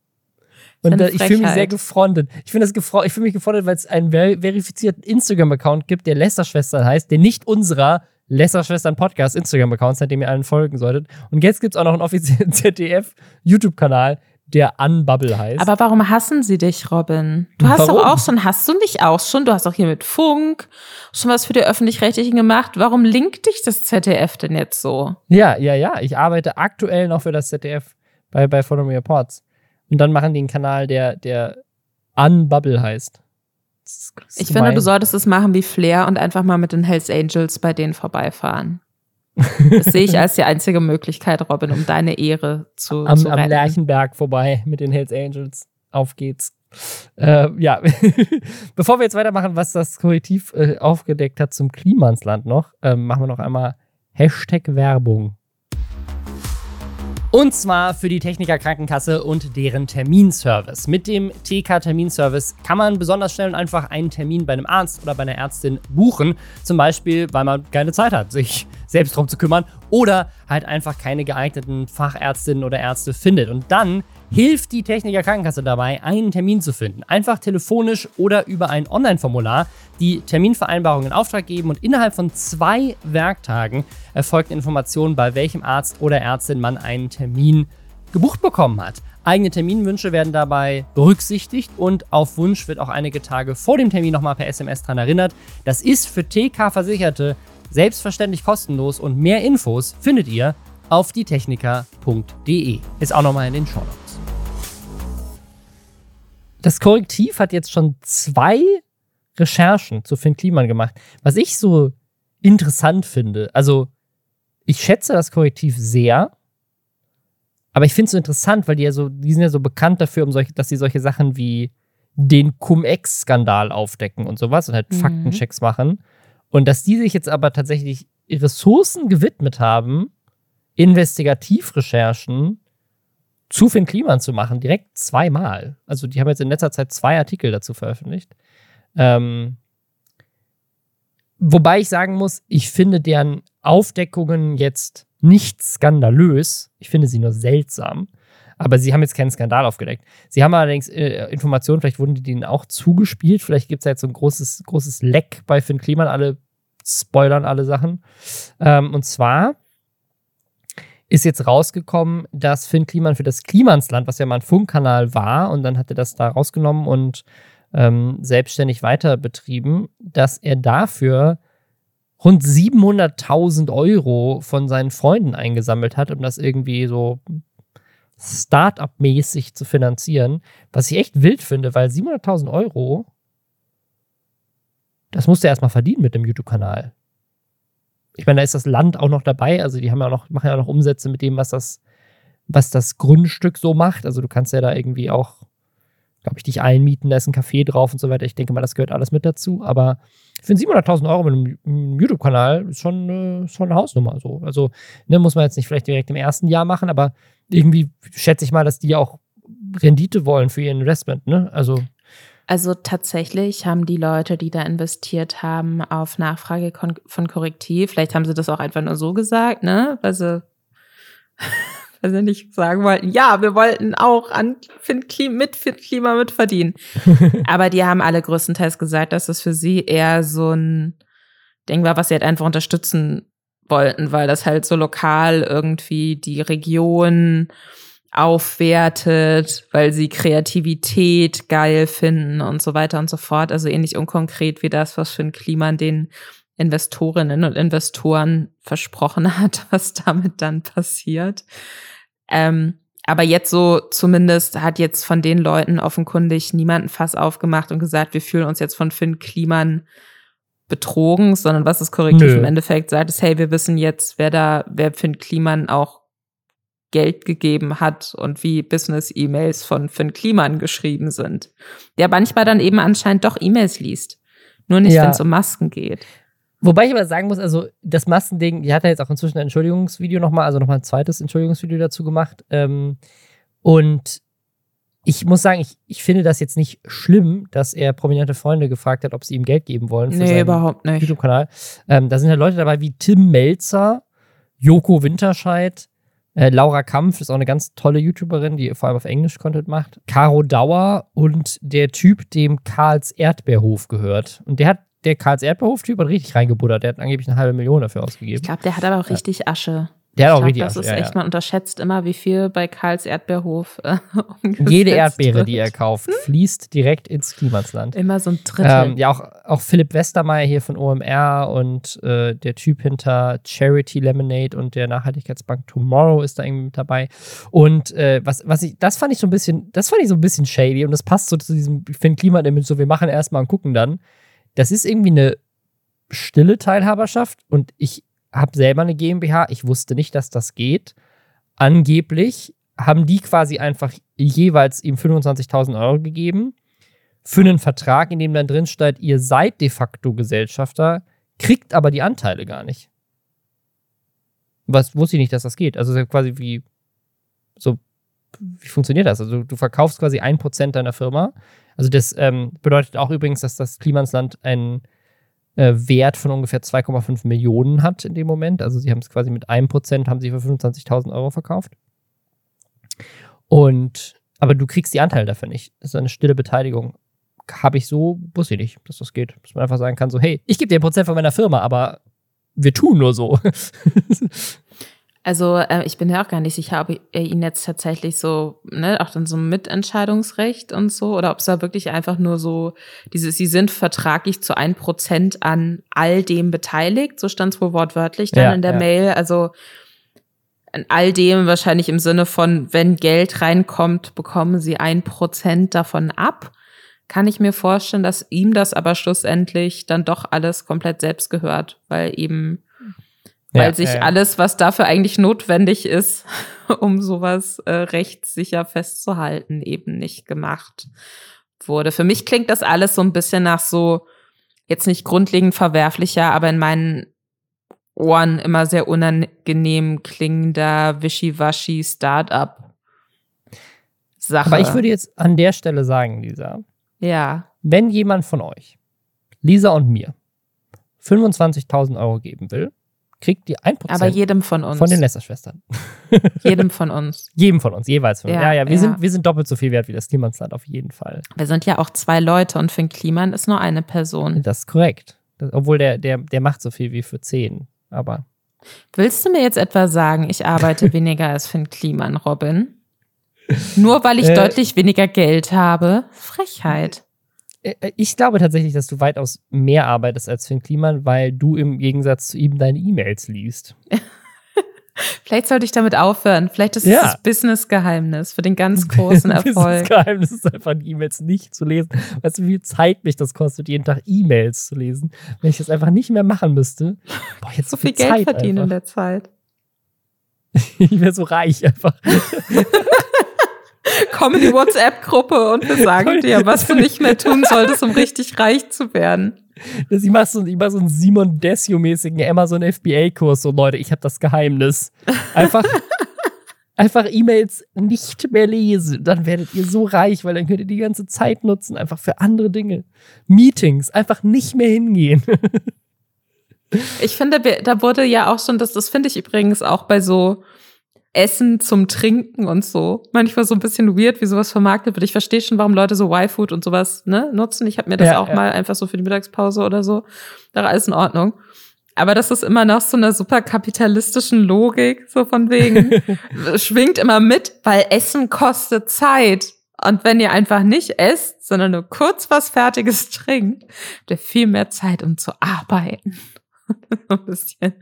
Und da, ich fühle mich sehr gefrontet. Ich finde das gefro ich fühle mich gefrontet, weil es einen ver verifizierten Instagram-Account gibt, der Lästerschwestern heißt, der nicht unserer Lästerschwestern Podcast Instagram-Account ist, dem ihr allen folgen solltet. Und jetzt gibt es auch noch einen offiziellen ZDF-YouTube-Kanal, der Unbubble heißt.
Aber warum hassen sie dich, Robin? Du hast
Warum?
doch auch schon, hast du nicht auch schon? Du hast doch hier mit Funk schon was für die Öffentlich-Rechtlichen gemacht. Warum linkt dich das ZDF denn jetzt so?
Ja, ja, ja. Ich arbeite aktuell noch für das ZDF bei, bei Follow Me Reports. Und dann machen die einen Kanal, der, der Unbubble heißt.
Ich finde, du solltest es machen wie Flair und einfach mal mit den Hells Angels bei denen vorbeifahren. Das sehe ich als die einzige Möglichkeit, Robin, um deine Ehre zu,
am,
zu
am. Lerchenberg vorbei mit den Hells Angels. Auf geht's. Äh, ja, bevor wir jetzt weitermachen, was das Korrektiv äh, aufgedeckt hat zum Klimansland noch, ähm, machen wir noch einmal Hashtag Werbung. Und zwar für die Techniker Krankenkasse und deren Terminservice. Mit dem TK Terminservice kann man besonders schnell und einfach einen Termin bei einem Arzt oder bei einer Ärztin buchen. Zum Beispiel, weil man keine Zeit hat, sich selbst drum zu kümmern oder halt einfach keine geeigneten Fachärztinnen oder Ärzte findet. Und dann hilft die Techniker Krankenkasse dabei, einen Termin zu finden. Einfach telefonisch oder über ein Online-Formular die Terminvereinbarung in Auftrag geben und innerhalb von zwei Werktagen erfolgt Information, bei welchem Arzt oder Ärztin man einen Termin gebucht bekommen hat. Eigene Terminwünsche werden dabei berücksichtigt und auf Wunsch wird auch einige Tage vor dem Termin nochmal per SMS dran erinnert. Das ist für TK-Versicherte selbstverständlich kostenlos und mehr Infos findet ihr auf dietechniker.de. Ist auch nochmal in den Show Notes. Das Korrektiv hat jetzt schon zwei Recherchen zu Finn Kliman gemacht. Was ich so interessant finde, also ich schätze das Korrektiv sehr, aber ich finde es so interessant, weil die ja so, die sind ja so bekannt dafür, um solche, dass sie solche Sachen wie den Cum-Ex-Skandal aufdecken und sowas und halt
Mhm.
Faktenchecks machen. Und dass die sich jetzt aber tatsächlich Ressourcen gewidmet haben, Investigativrecherchen zu Finn Kliman zu machen, direkt zweimal. Also die haben jetzt in letzter Zeit zwei Artikel dazu veröffentlicht. Ähm, wobei ich sagen muss, ich finde deren Aufdeckungen jetzt nicht skandalös. Ich finde sie nur seltsam. Aber sie haben jetzt keinen Skandal aufgedeckt. Sie haben allerdings äh, Informationen, vielleicht wurden die denen auch zugespielt. Vielleicht gibt es ja jetzt so ein großes, großes Leck bei Finn Kliman. Alle spoilern alle Sachen. Ähm, und zwar ist jetzt rausgekommen, dass Finn Kliman für das Klimansland, was ja mal ein Funkkanal war, und dann hat er das da rausgenommen und ähm, selbstständig weiter betrieben, dass er dafür rund 700.000 Euro von seinen Freunden eingesammelt hat, um das irgendwie so Start-up-mäßig zu finanzieren, was ich echt wild finde, weil 700.000 Euro, das musst du erstmal verdienen mit dem YouTube-Kanal. Ich meine, da ist das Land auch noch dabei, also die haben ja noch, machen ja noch Umsätze mit dem, was das, was das Grundstück so macht. Also du kannst ja da irgendwie auch, glaube ich, dich einmieten, da ist ein Café drauf und so weiter. Ich denke mal, das gehört alles mit dazu. Aber für 700.000 Euro mit einem, YouTube-Kanal ist schon, äh, schon eine Hausnummer. So. Also ne, muss man jetzt nicht vielleicht direkt im ersten Jahr machen, aber irgendwie schätze ich mal, dass die auch Rendite wollen für ihr Investment. Ne? Also
Also tatsächlich haben die Leute, die da investiert haben, auf Nachfrage von Korrektiv, vielleicht haben sie das auch einfach nur so gesagt, ne? Weil sie, weil sie nicht sagen wollten, ja, wir wollten auch an Finn Klima, mit Finn Klima mitverdienen. Aber die haben alle größtenteils gesagt, dass es für sie eher so ein Ding war, was sie halt einfach unterstützen wollten, weil das halt so lokal irgendwie die Region aufwertet, weil sie Kreativität geil finden und so weiter und so fort. Also ähnlich unkonkret wie das, was Finn Kliman den Investorinnen und Investoren versprochen hat, was damit dann passiert. Ähm, aber jetzt so zumindest hat jetzt von den Leuten offenkundig niemand ein Fass aufgemacht und gesagt, wir fühlen uns jetzt von Finn Kliman betrogen, sondern was das Korrektiv
Nö.
im Endeffekt sagt, ist, hey, wir wissen jetzt, wer da, wer Finn Kliman auch Geld gegeben hat und wie Business-E-Mails von Finn Kliman geschrieben sind. Der manchmal dann eben anscheinend doch E-Mails liest. Nur nicht,
Ja.
wenn es um Masken geht.
Wobei ich aber sagen muss, also das Massending, die hat ja jetzt auch inzwischen ein Entschuldigungsvideo nochmal, also nochmal ein zweites Entschuldigungsvideo dazu gemacht. Ähm, und ich muss sagen, ich, ich finde das jetzt nicht schlimm, dass er prominente Freunde gefragt hat, ob sie ihm Geld geben wollen für
Nee,
seinen
überhaupt nicht.
YouTube-Kanal. Ähm, da sind ja Leute dabei wie Tim Melzer, Joko Winterscheid, Äh, Laura Kampf ist auch eine ganz tolle YouTuberin, die vor allem auf Englisch Content macht. Caro Dauer und der Typ, dem Karls Erdbeerhof gehört. Und der hat, der Karls Erdbeerhof-Typ hat richtig reingebuddert. Der hat angeblich eine halbe Million dafür ausgegeben.
Ich glaube, der hat aber auch richtig Asche.
Der hat auch
ich
richtig
glaub, das
Asche,
ist
ja,
echt, man unterschätzt immer, wie viel bei Karls Erdbeerhof äh,
Jede Erdbeere,
wird.
die er kauft, fließt direkt ins Klimasland.
Immer so ein Drittel.
Ähm, ja, auch, auch Philipp Westermeier hier von OMR und äh, der Typ hinter Charity Lemonade und der Nachhaltigkeitsbank Tomorrow ist da irgendwie mit dabei. Und äh, was, was ich, das fand ich so ein bisschen, das fand ich so ein bisschen shady und das passt so zu diesem Finn Kliman-Image, so wir machen erstmal und gucken dann. Das ist irgendwie eine stille Teilhaberschaft und ich habe selber eine GmbH, ich wusste nicht, dass das geht. Angeblich haben die quasi einfach jeweils ihm 25.000 Euro gegeben für einen Vertrag, in dem dann drin steht, ihr seid de facto Gesellschafter, kriegt aber die Anteile gar nicht. Was wusste ich nicht, dass das geht. Also quasi wie so, wie funktioniert das? Also du verkaufst quasi ein Prozent deiner Firma. Also das ähm, bedeutet auch übrigens, dass das Klimansland einen äh, Wert von ungefähr 2,5 Millionen hat in dem Moment. Also sie haben es quasi mit einem Prozent haben sie für 25.000 Euro verkauft. Und aber du kriegst die Anteile dafür nicht. Das ist eine stille Beteiligung. Habe ich so, wusste ich nicht, dass das geht. Dass man einfach sagen kann, so, hey, ich gebe dir ein Prozent von meiner Firma, aber wir tun nur so.
Also äh, ich bin ja auch gar nicht sicher, ob er ihn jetzt tatsächlich so, ne, auch dann so Mitentscheidungsrecht und so, oder ob es da wirklich einfach nur so, diese, sie sind vertraglich zu ein Prozent an all dem beteiligt, so stand es wohl wortwörtlich dann
Ja,
in der
ja.
Mail. Also an all dem wahrscheinlich im Sinne von, wenn Geld reinkommt, bekommen sie ein Prozent davon ab. Kann ich mir vorstellen, dass ihm das aber schlussendlich dann doch alles komplett selbst gehört, weil eben weil
Ja,
sich
ja,
alles, was dafür eigentlich notwendig ist, um sowas äh, rechtssicher festzuhalten, eben nicht gemacht wurde. Für mich klingt das alles so ein bisschen nach so, jetzt nicht grundlegend verwerflicher, aber in meinen Ohren immer sehr unangenehm klingender Wischiwaschi Startup Sache.
aber ich würde jetzt an der Stelle sagen, Lisa,
ja,
wenn jemand von euch, Lisa und mir, 25.000 Euro geben will, kriegt ihr ein
aber
Prozent
jedem von uns.
von den Lästerschwestern.
jedem von uns.
Jedem von uns, jeweils von uns.
Ja,
Ja, ja, wir,
ja.
Sind, wir sind doppelt so viel wert wie das Klimansland, auf jeden Fall.
Wir sind ja auch zwei Leute und Finn Kliman ist nur eine Person.
Das ist korrekt. Das, obwohl der, der, der macht so viel wie für 10. Aber
Willst du mir jetzt etwa sagen, ich arbeite weniger als Finn Kliman, Robin? Nur weil ich
Äh.
deutlich weniger Geld habe? Frechheit.
Äh, ich glaube tatsächlich, dass du weitaus mehr arbeitest als Finn Kliman, weil du im Gegensatz zu ihm deine E-Mails liest.
Vielleicht sollte ich damit aufhören. Vielleicht ist es
Ja.
das Business-Geheimnis für den ganz großen
Das
Erfolg.
Geheimnis ist einfach, die E-Mails nicht zu lesen. Weißt du, wie viel Zeit mich das kostet, jeden Tag E-Mails zu lesen? Wenn ich das einfach nicht mehr machen müsste. Boah, jetzt
So viel Geld
Zeit
verdienen in
Einfach.
der Zeit.
Ich wäre so reich einfach.
Komm in die WhatsApp-Gruppe und wir sagen dir, was du nicht mehr tun solltest, um richtig reich zu werden.
Das- Ich mache so, ich mach so einen Simon Desio-mäßigen Amazon FBA-Kurs. So, Leute, ich habe das Geheimnis. Einfach, einfach E-Mails nicht mehr lesen. Dann werdet ihr so reich, weil dann könnt ihr die ganze Zeit nutzen, einfach für andere Dinge. Meetings, einfach nicht mehr hingehen.
Ich finde, da wurde ja auch schon, das, das finde ich übrigens auch bei so Essen zum Trinken und so. Manchmal so ein bisschen weird, wie sowas vermarktet wird. Ich verstehe schon, warum Leute so Y-Food und sowas ne, nutzen. Ich habe mir das
Ja,
auch
ja.
mal einfach so für die Mittagspause oder so. Da war alles in Ordnung. Aber das ist immer noch so einer super kapitalistischen Logik, so von wegen, schwingt immer mit, weil Essen kostet Zeit. Und wenn ihr einfach nicht esst, sondern nur kurz was Fertiges trinkt, habt ihr viel mehr Zeit, um zu arbeiten. ein bisschen,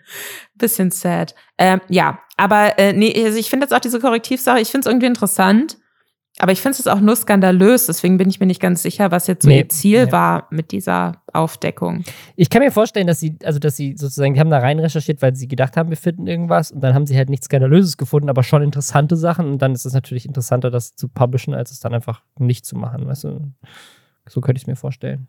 bisschen sad. Ähm, ja, aber äh, nee, also ich finde jetzt auch diese Korrektivsache, ich finde es irgendwie interessant, aber ich finde es auch nur skandalös, deswegen bin ich mir nicht ganz sicher, was jetzt so
Nee,
ihr Ziel
nee.
war mit dieser Aufdeckung.
Ich kann mir vorstellen, dass sie, also dass sie sozusagen, die haben da rein recherchiert, weil sie gedacht haben, wir finden irgendwas und dann haben sie halt nichts Skandalöses gefunden, aber schon interessante Sachen und dann ist es natürlich interessanter, das zu publishen, als es dann einfach nicht zu machen, weißt du? So könnte ich es mir vorstellen.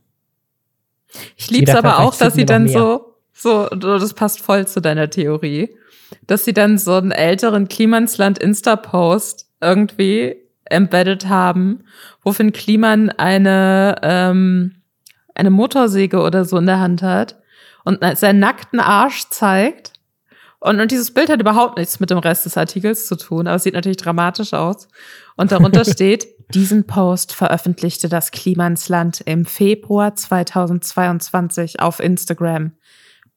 Ich
Jeder kann
aber auch, dass sie dann
noch
so, so, das passt voll zu deiner Theorie, dass sie dann so einen älteren Klimansland Insta-Post irgendwie embedded haben, wo Finn Kliman eine, ähm, eine Motorsäge oder so in der Hand hat und seinen nackten Arsch zeigt Und, und dieses Bild hat überhaupt nichts mit dem Rest des Artikels zu tun, aber es sieht natürlich dramatisch aus. Und darunter steht, diesen Post veröffentlichte das Klimansland im Februar 2022 auf Instagram.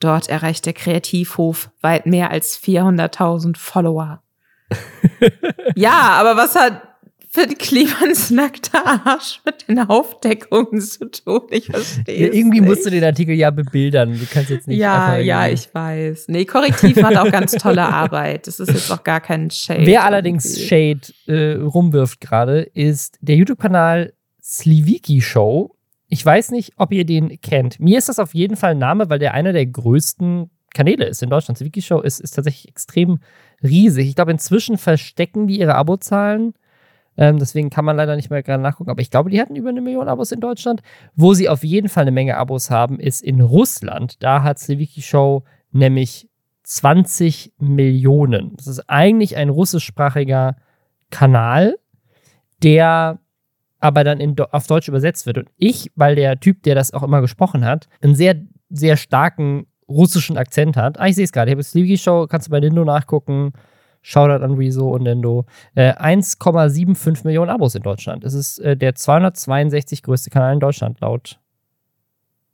Dort erreicht der Kreativhof weit mehr als 400.000 Follower. ja, aber was hat für Klimans nackter Arsch mit den Aufdeckungen zu tun. Ich verstehe.
Ja, irgendwie nicht. musst du den Artikel ja bebildern. Du kannst jetzt nicht.
Ja, ja, ich weiß. Nee, Korrektiv macht auch ganz tolle Arbeit. Das ist jetzt auch gar kein Shade.
Wer allerdings Shade äh, rumwirft gerade, ist der YouTube-Kanal Sliviki Show. Ich weiß nicht, ob ihr den kennt. Mir ist das auf jeden Fall ein Name, weil der einer der größten Kanäle ist in Deutschland. Sliviki Show ist, ist tatsächlich extrem riesig. Ich glaube, inzwischen verstecken die ihre Abozahlen ähm, deswegen kann man leider nicht mehr gerade nachgucken. Aber ich glaube, die hatten über eine Million Abos in Deutschland. Wo sie auf jeden Fall eine Menge Abos haben, ist in Russland. Da hat Slewiki Show nämlich 20 Millionen. Das ist eigentlich ein russischsprachiger Kanal, der aber dann in, auf Deutsch übersetzt wird. Und ich, weil der Typ, der das auch immer gesprochen hat, einen sehr, sehr starken russischen Akzent hat. Ah, ich sehe es gerade. Ich habe Slewiki Show, kannst du bei Nindo nachgucken. Shoutout an Rezo und Nendo. Äh, 1,75 Millionen Abos in Deutschland. Es ist äh, der 262 größte Kanal in Deutschland laut,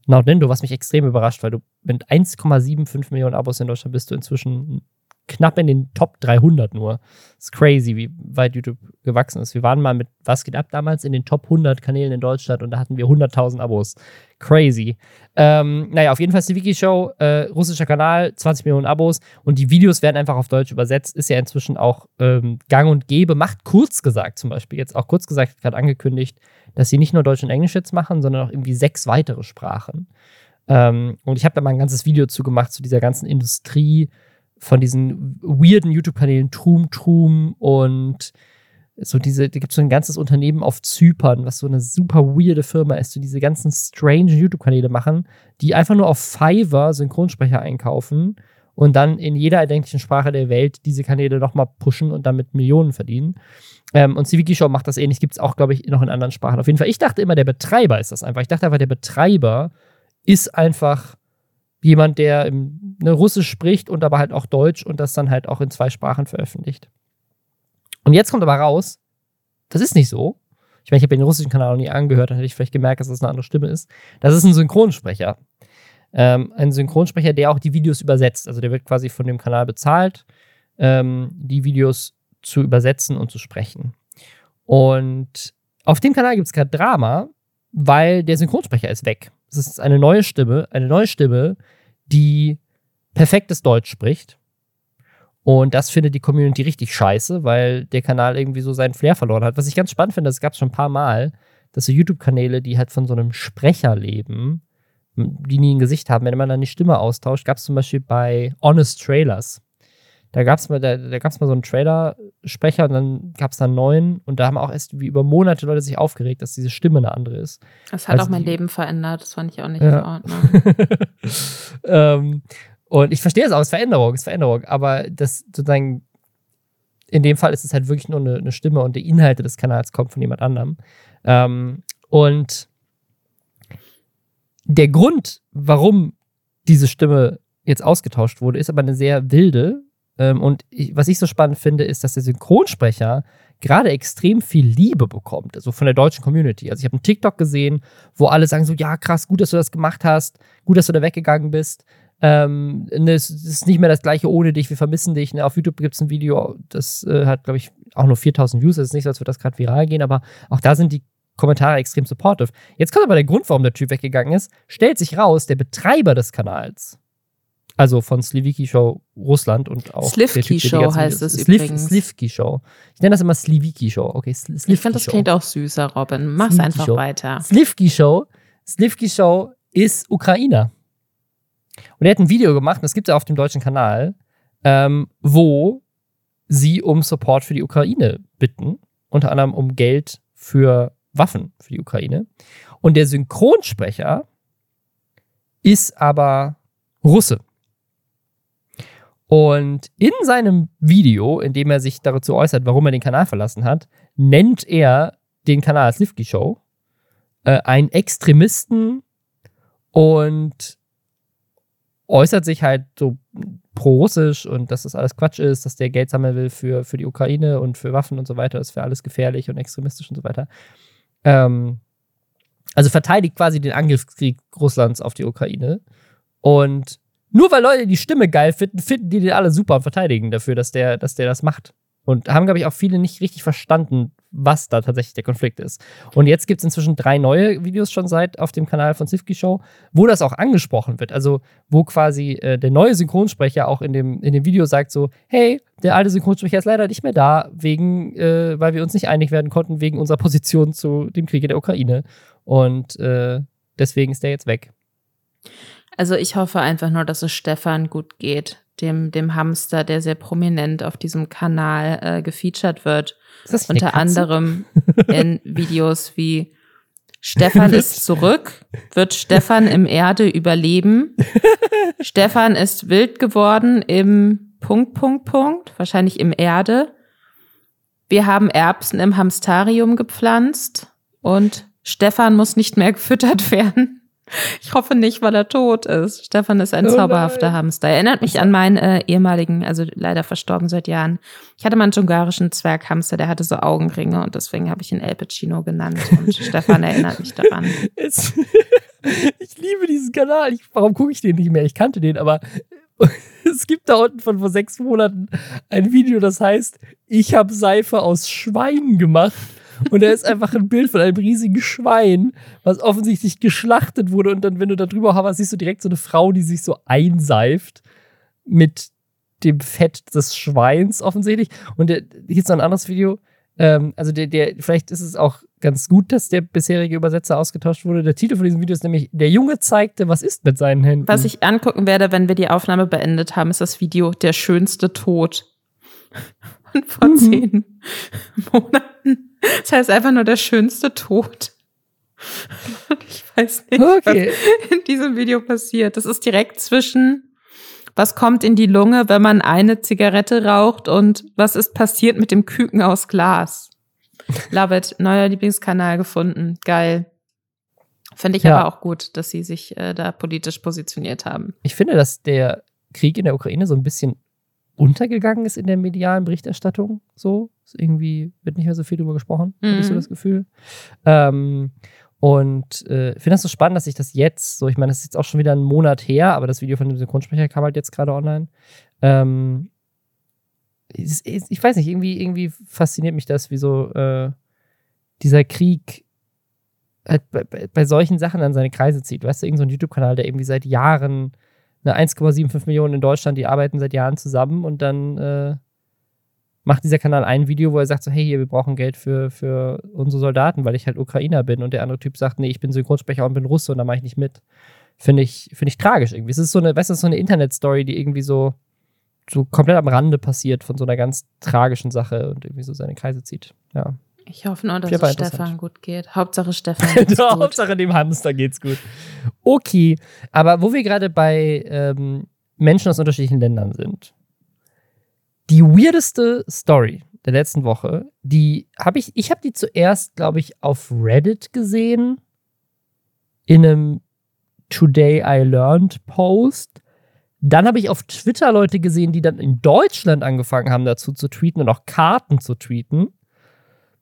Nendo, was mich extrem überrascht, weil du mit 1,75 Millionen Abos in Deutschland bist du inzwischen knapp in den Top 300 nur. Ist crazy, wie weit YouTube gewachsen ist. Wir waren mal mit Was geht ab damals in den Top 100 Kanälen in Deutschland und da hatten wir 100.000 Abos. Crazy. Ähm, naja, auf jeden Fall ist die Wiki-Show, äh, russischer Kanal, 20 Millionen Abos und die Videos werden einfach auf Deutsch übersetzt. Ist ja inzwischen auch ähm, gang und gäbe. Macht kurz gesagt zum Beispiel, jetzt auch kurz gesagt, gerade angekündigt, dass sie nicht nur Deutsch und Englisch jetzt machen, sondern auch irgendwie sechs weitere Sprachen. Ähm, und ich habe da mal ein ganzes Video zu gemacht zu dieser ganzen Industrie von diesen weirden YouTube-Kanälen Trum Trum und so diese, da gibt es so ein ganzes Unternehmen auf Zypern, was so eine super weirde Firma ist, so diese ganzen strange YouTube-Kanäle machen, die einfach nur auf Fiverr Synchronsprecher einkaufen und dann in jeder erdenklichen Sprache der Welt diese Kanäle nochmal pushen und damit Millionen verdienen. Ähm, und Civiki Show macht das ähnlich, gibt es auch, glaube ich, noch in anderen Sprachen. Auf jeden Fall, ich dachte immer, der Betreiber ist das einfach. Ich dachte einfach, der Betreiber ist einfach jemand, der im, ne, Russisch spricht und aber halt auch Deutsch und das dann halt auch in zwei Sprachen veröffentlicht. Und jetzt kommt aber raus, das ist nicht so. Ich meine, ich habe den russischen Kanal noch nie angehört, dann hätte ich vielleicht gemerkt, dass das eine andere Stimme ist. Das ist ein Synchronsprecher. Ähm, ein Synchronsprecher, der auch die Videos übersetzt. Also der wird quasi von dem Kanal bezahlt, ähm, die Videos zu übersetzen und zu sprechen. Und auf dem Kanal gibt es gerade Drama, weil der Synchronsprecher ist weg. Es ist eine neue Stimme, eine neue Stimme, die perfektes Deutsch spricht. Und das findet die Community richtig scheiße, weil der Kanal irgendwie so seinen Flair verloren hat. Was ich ganz spannend finde, das gab es schon ein paar Mal, dass so YouTube-Kanäle, die halt von so einem Sprecher leben, die nie ein Gesicht haben, wenn man dann die Stimme austauscht, gab es zum Beispiel bei Honest Trailers. Da gab es mal, da, da gab's mal so einen Trailer-Sprecher und dann gab es da einen neuen und da haben auch erst wie über Monate Leute sich aufgeregt, dass diese Stimme eine andere ist.
Das hat also auch mein die, Leben verändert, das fand ich auch nicht ja. in Ordnung.
ähm, und ich verstehe es auch, es ist Veränderung, es ist Veränderung, aber das sozusagen, in dem Fall ist es halt wirklich nur eine, eine Stimme und die Inhalte des Kanals kommen von jemand anderem. Ähm, und der Grund, warum diese Stimme jetzt ausgetauscht wurde, ist aber eine sehr wilde, und ich, was ich so spannend finde, ist, dass der Synchronsprecher gerade extrem viel Liebe bekommt, also von der deutschen Community. Also ich habe einen TikTok gesehen, wo alle sagen so, ja krass, gut, dass du das gemacht hast, gut, dass du da weggegangen bist. Ähm, ne, es ist nicht mehr das gleiche ohne dich, wir vermissen dich. Ne? Auf YouTube gibt es ein Video, das äh, hat, glaube ich, auch nur 4000 Views. Es ist nicht so, als würde das gerade viral gehen, aber auch da sind die Kommentare extrem supportive. Jetzt kommt aber der Grund, warum der Typ weggegangen ist. Stellt sich raus, der Betreiber des Kanals also von Sliviki Show Russland und auch.
Slivki Show heißt es Sliv übrigens.
Slivki Show. Ich nenne das immer Sliviki Show. Okay,
Slivki Ich finde, das klingt auch süßer, Robin. Mach's Slivki einfach Show. weiter.
Slivki Show. Slivki Show ist Ukrainer. Und er hat ein Video gemacht, das gibt es ja auf dem deutschen Kanal, ähm, wo sie um Support für die Ukraine bitten. Unter anderem um Geld für Waffen für die Ukraine. Und der Synchronsprecher ist aber Russe. Und in seinem Video, in dem er sich dazu äußert, warum er den Kanal verlassen hat, nennt er den Kanal Slivki Show äh, einen Extremisten und äußert sich halt so pro-russisch und dass das alles Quatsch ist, dass der Geld sammeln will für, für die Ukraine und für Waffen und so weiter, das wäre alles gefährlich und extremistisch und so weiter. Ähm, also verteidigt quasi den Angriffskrieg Russlands auf die Ukraine. Und nur weil Leute die Stimme geil finden, finden die den alle super und verteidigen dafür, dass der, dass der das macht. Und haben, glaube ich, auch viele nicht richtig verstanden, was da tatsächlich der Konflikt ist. Und jetzt gibt es inzwischen drei neue Videos schon seit auf dem Kanal von Sifki Show, wo das auch angesprochen wird. Also, wo quasi äh, der neue Synchronsprecher auch in dem, in dem Video sagt so, hey, der alte Synchronsprecher ist leider nicht mehr da, wegen, äh, weil wir uns nicht einig werden konnten, wegen unserer Position zu dem Krieg in der Ukraine. Und äh, deswegen ist der jetzt weg.
Also ich hoffe einfach nur, dass es Stefan gut geht dem, dem Hamster, der sehr prominent auf diesem Kanal äh, gefeatured wird. Unter anderem in Videos wie Stefan ist zurück, wird Stefan im Erde überleben. Stefan ist wild geworden im Punkt, Punkt, Punkt, wahrscheinlich im Erde. Wir haben Erbsen im Hamstarium gepflanzt und Stefan muss nicht mehr gefüttert werden. Ich hoffe nicht, weil er tot ist. Stefan ist ein oh zauberhafter Hamster. Erinnert mich an meinen äh, ehemaligen, also leider verstorben seit Jahren. Ich hatte mal einen ungarischen Zwerghamster, der hatte so Augenringe und deswegen habe ich ihn El Pacino genannt. Und Stefan erinnert mich daran.
Es, ich liebe diesen Kanal. Ich, warum gucke ich den nicht mehr? Ich kannte den, aber es gibt da unten von vor sechs Monaten ein Video, das heißt, ich habe Seife aus Schweinen gemacht. Und da ist einfach ein Bild von einem riesigen Schwein, was offensichtlich geschlachtet wurde. Und dann, wenn du da drüber hoverst, siehst du direkt so eine Frau, die sich so einseift mit dem Fett des Schweins offensichtlich. Und der, hier ist noch ein anderes Video. Ähm, also der, der, vielleicht ist es auch ganz gut, dass der bisherige Übersetzer ausgetauscht wurde. Der Titel von diesem Video ist nämlich Der Junge zeigte, was ist mit seinen Händen.
Was ich angucken werde, wenn wir die Aufnahme beendet haben, ist das Video Der schönste Tod. Von mhm. zehn Monaten. Das heißt einfach nur der schönste Tod. Ich weiß nicht, okay. was in diesem Video passiert. Das ist direkt zwischen, was kommt in die Lunge, wenn man eine Zigarette raucht und was ist passiert mit dem Küken aus Glas. Love it. Neuer Lieblingskanal gefunden. Geil. Finde ich ja. aber auch gut, dass sie sich äh, da politisch positioniert haben.
Ich finde, dass der Krieg in der Ukraine so ein bisschen untergegangen ist in der medialen Berichterstattung. So, ist irgendwie wird nicht mehr so viel darüber gesprochen, mhm. habe ich so mhm. das Gefühl. Ähm, und äh, finde das so spannend, dass ich das jetzt, so, ich meine, das ist jetzt auch schon wieder einen Monat her, aber das Video von dem Synchronsprecher kam halt jetzt gerade online. Ähm, ist, ich weiß nicht, irgendwie, irgendwie fasziniert mich das, wie so äh, dieser Krieg halt bei, bei, solchen Sachen an seine Kreise zieht. Weißt du, irgendein so YouTube-Kanal, der irgendwie seit Jahren eine 1,75 Millionen in Deutschland, die arbeiten seit Jahren zusammen und dann äh, macht dieser Kanal ein Video, wo er sagt so, hey, hier, wir brauchen Geld für, für unsere Soldaten, weil ich halt Ukrainer bin und der andere Typ sagt, nee, ich bin Synchronsprecher und bin Russe und da mache ich nicht mit. Finde ich, finde ich tragisch irgendwie. Es ist so eine, weißt du, so eine Internet-Story, die irgendwie so, so komplett am Rande passiert von so einer ganz tragischen Sache und irgendwie so seine Kreise zieht. Ja.
Ich hoffe nur, dass es Stefan gut geht. Hauptsache Stefan geht's gut.
Hauptsache dem Hamster geht's gut. Okay, aber wo wir gerade bei ähm, Menschen aus unterschiedlichen Ländern sind. Die weirdeste Story der letzten Woche, die habe ich, ich habe die zuerst, glaube ich, auf Reddit gesehen. In einem Today I Learned Post. Dann habe ich auf Twitter Leute gesehen, die dann in Deutschland angefangen haben, dazu zu tweeten und auch Karten zu tweeten.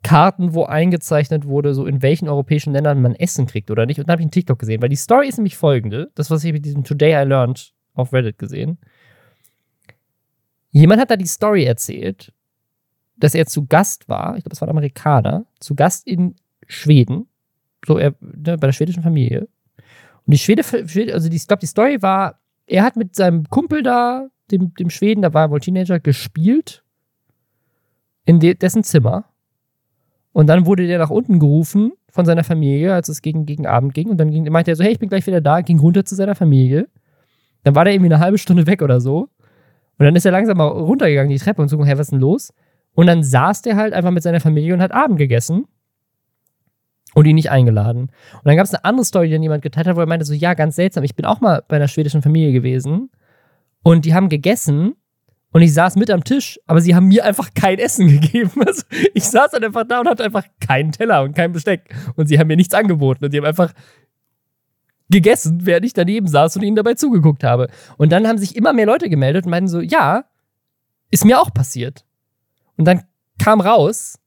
Karten, wo eingezeichnet wurde, so in welchen europäischen Ländern man Essen kriegt oder nicht. Und dann habe ich einen TikTok gesehen, weil die Story ist nämlich folgende: Das, was ich mit diesem Today I Learned auf Reddit gesehen. Jemand hat da die Story erzählt, dass er zu Gast war, ich glaube, es war ein Amerikaner, zu Gast in Schweden, so er, ne, bei der schwedischen Familie. Und die Schwede, also ich glaube, die Story war, er hat mit seinem Kumpel da, dem, dem Schweden, da war er wohl Teenager, gespielt in de, dessen Zimmer. Und dann wurde der nach unten gerufen von seiner Familie, als es gegen, gegen Abend ging. Und dann ging, meinte er so, hey, ich bin gleich wieder da, ging runter zu seiner Familie. Dann war der irgendwie eine halbe Stunde weg oder so. Und dann ist er langsam mal runtergegangen, die Treppe, und so, hey, was ist denn los? Und dann saß der halt einfach mit seiner Familie und hat Abend gegessen. Und ihn nicht eingeladen. Und dann gab es eine andere Story, die dann jemand geteilt hat, wo er meinte so, ja, ganz seltsam, ich bin auch mal bei einer schwedischen Familie gewesen. Und die haben gegessen und ich saß mit am Tisch, aber sie haben mir einfach kein Essen gegeben. Also ich saß dann einfach da und hatte einfach keinen Teller und kein Besteck. Und sie haben mir nichts angeboten. Und sie haben einfach gegessen, während ich daneben saß und ihnen dabei zugeguckt habe. Und dann haben sich immer mehr Leute gemeldet und meinten so, ja, ist mir auch passiert. Und dann kam raus,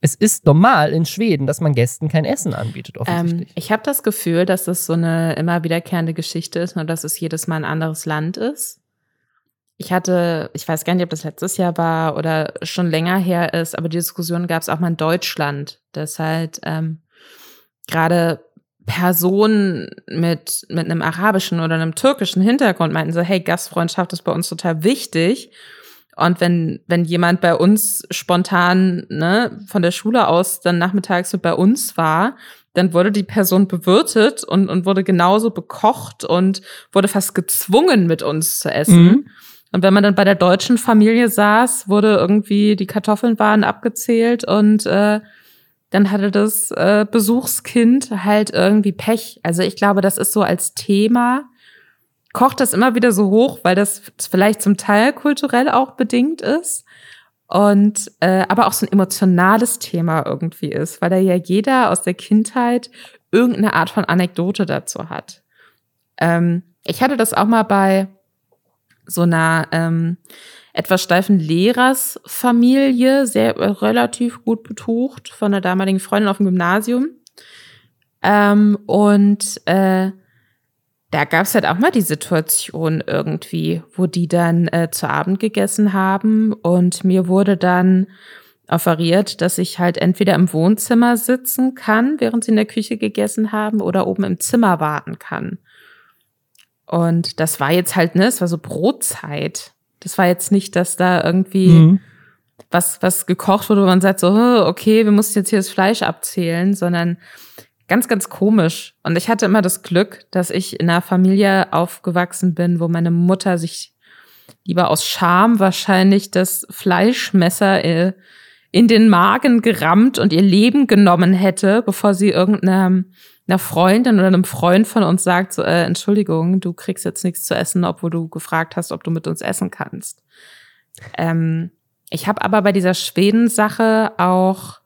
es ist normal in Schweden, dass man Gästen kein Essen anbietet, offensichtlich.
Ähm, ich habe das Gefühl, dass das so eine immer wiederkehrende Geschichte ist, nur dass es jedes Mal ein anderes Land ist. Ich hatte, ich weiß gar nicht, ob das letztes Jahr war oder schon länger her ist, aber die Diskussion gab es auch mal in Deutschland, dass halt ähm, gerade Personen mit, mit einem arabischen oder einem türkischen Hintergrund meinten so, hey, Gastfreundschaft ist bei uns total wichtig. Und wenn, wenn jemand bei uns spontan ne, von der Schule aus dann nachmittags mit bei uns war, dann wurde die Person bewirtet und, und wurde genauso bekocht und wurde fast gezwungen, mit uns zu essen. Mhm. Und wenn man dann bei der deutschen Familie saß, wurde irgendwie die Kartoffeln waren abgezählt und äh, dann hatte das äh, Besuchskind halt irgendwie Pech. Also ich glaube, das ist so als Thema, kocht das immer wieder so hoch, weil das vielleicht zum Teil kulturell auch bedingt ist. Und äh, aber auch so ein emotionales Thema irgendwie ist, weil da ja jeder aus der Kindheit irgendeine Art von Anekdote dazu hat. Ähm, ich hatte das auch mal bei so einer ähm, etwas steifen Lehrersfamilie, sehr äh, relativ gut betucht, von der damaligen Freundin auf dem Gymnasium. Ähm, und äh, da gab es halt auch mal die Situation irgendwie, wo die dann äh, zu Abend gegessen haben und mir wurde dann offeriert, dass ich halt entweder im Wohnzimmer sitzen kann, während sie in der Küche gegessen haben, oder oben im Zimmer warten kann. Und das war jetzt halt, ne, es war so Brotzeit. Das war jetzt nicht, dass da irgendwie mhm. was, was gekocht wurde, wo man sagt so, okay, wir mussten jetzt hier das Fleisch abzählen, sondern ganz, ganz komisch. Und ich hatte immer das Glück, dass ich in einer Familie aufgewachsen bin, wo meine Mutter sich lieber aus Scham wahrscheinlich das Fleischmesser äh, in den Magen gerammt und ihr Leben genommen hätte, bevor sie irgendeiner einer Freundin oder einem Freund von uns sagt, so, äh, Entschuldigung, du kriegst jetzt nichts zu essen, obwohl du gefragt hast, ob du mit uns essen kannst. Ähm, ich habe aber bei dieser Schweden-Sache auch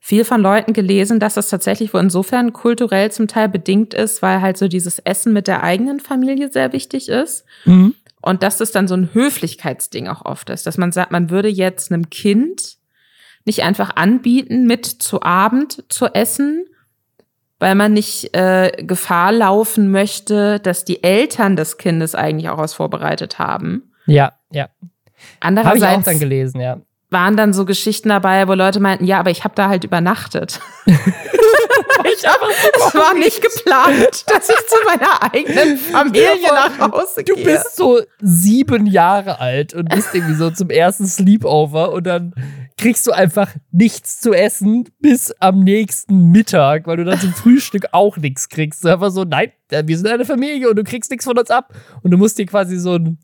viel von Leuten gelesen, dass das tatsächlich wohl insofern kulturell zum Teil bedingt ist, weil halt so dieses Essen mit der eigenen Familie sehr wichtig ist. Mhm. Und dass das dann so ein Höflichkeitsding auch oft ist, dass man sagt, man würde jetzt einem Kind nicht einfach anbieten, mit zu Abend zu essen, weil man nicht äh, Gefahr laufen möchte, dass die Eltern des Kindes eigentlich auch was vorbereitet haben.
Ja, ja.
Andererseits
habe ich auch dann gelesen, ja.
Waren dann so Geschichten dabei, wo Leute meinten, ja, aber ich habe da halt übernachtet. ich hab, es war nicht geplant, dass ich zu meiner eigenen Familie nach Hause
gehe. Du bist so sieben Jahre alt und bist irgendwie so zum ersten Sleepover und dann kriegst du einfach nichts zu essen bis am nächsten Mittag, weil du dann zum Frühstück auch nichts kriegst. Einfach so, nein, wir sind eine Familie und du kriegst nichts von uns ab. Und du musst dir quasi so ein,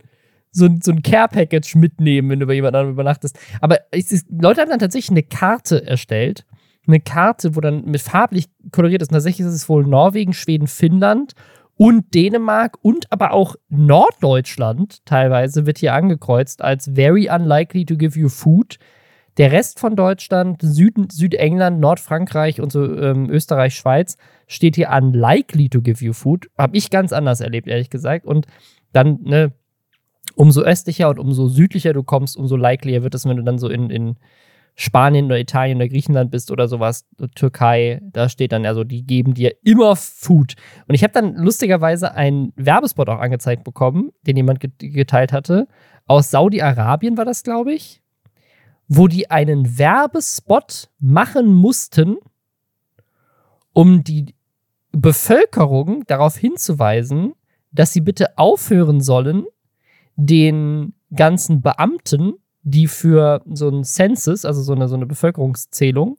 so ein, so ein Care-Package mitnehmen, wenn du bei jemand anderem übernachtest. Aber ist, Leute haben dann tatsächlich eine Karte erstellt. Eine Karte, wo dann mit farblich koloriert ist. Und tatsächlich ist es wohl Norwegen, Schweden, Finnland und Dänemark und aber auch Norddeutschland teilweise wird hier angekreuzt als very unlikely to give you food. Der Rest von Deutschland, Süden, Südengland, Nordfrankreich und so ähm, Österreich, Schweiz steht hier unlikely to give you food. Habe ich ganz anders erlebt, ehrlich gesagt. Und dann, ne, umso östlicher und umso südlicher du kommst, umso likelier wird es, wenn du dann so in, in Spanien oder Italien oder Griechenland bist oder sowas, Türkei, da steht dann ja so, die geben dir immer Food. Und ich habe dann lustigerweise einen Werbespot auch angezeigt bekommen, den jemand geteilt hatte. Aus Saudi-Arabien war das, glaube ich wo die einen Werbespot machen mussten, um die Bevölkerung darauf hinzuweisen, dass sie bitte aufhören sollen, den ganzen Beamten, die für so ein Census, also so eine, so eine Bevölkerungszählung,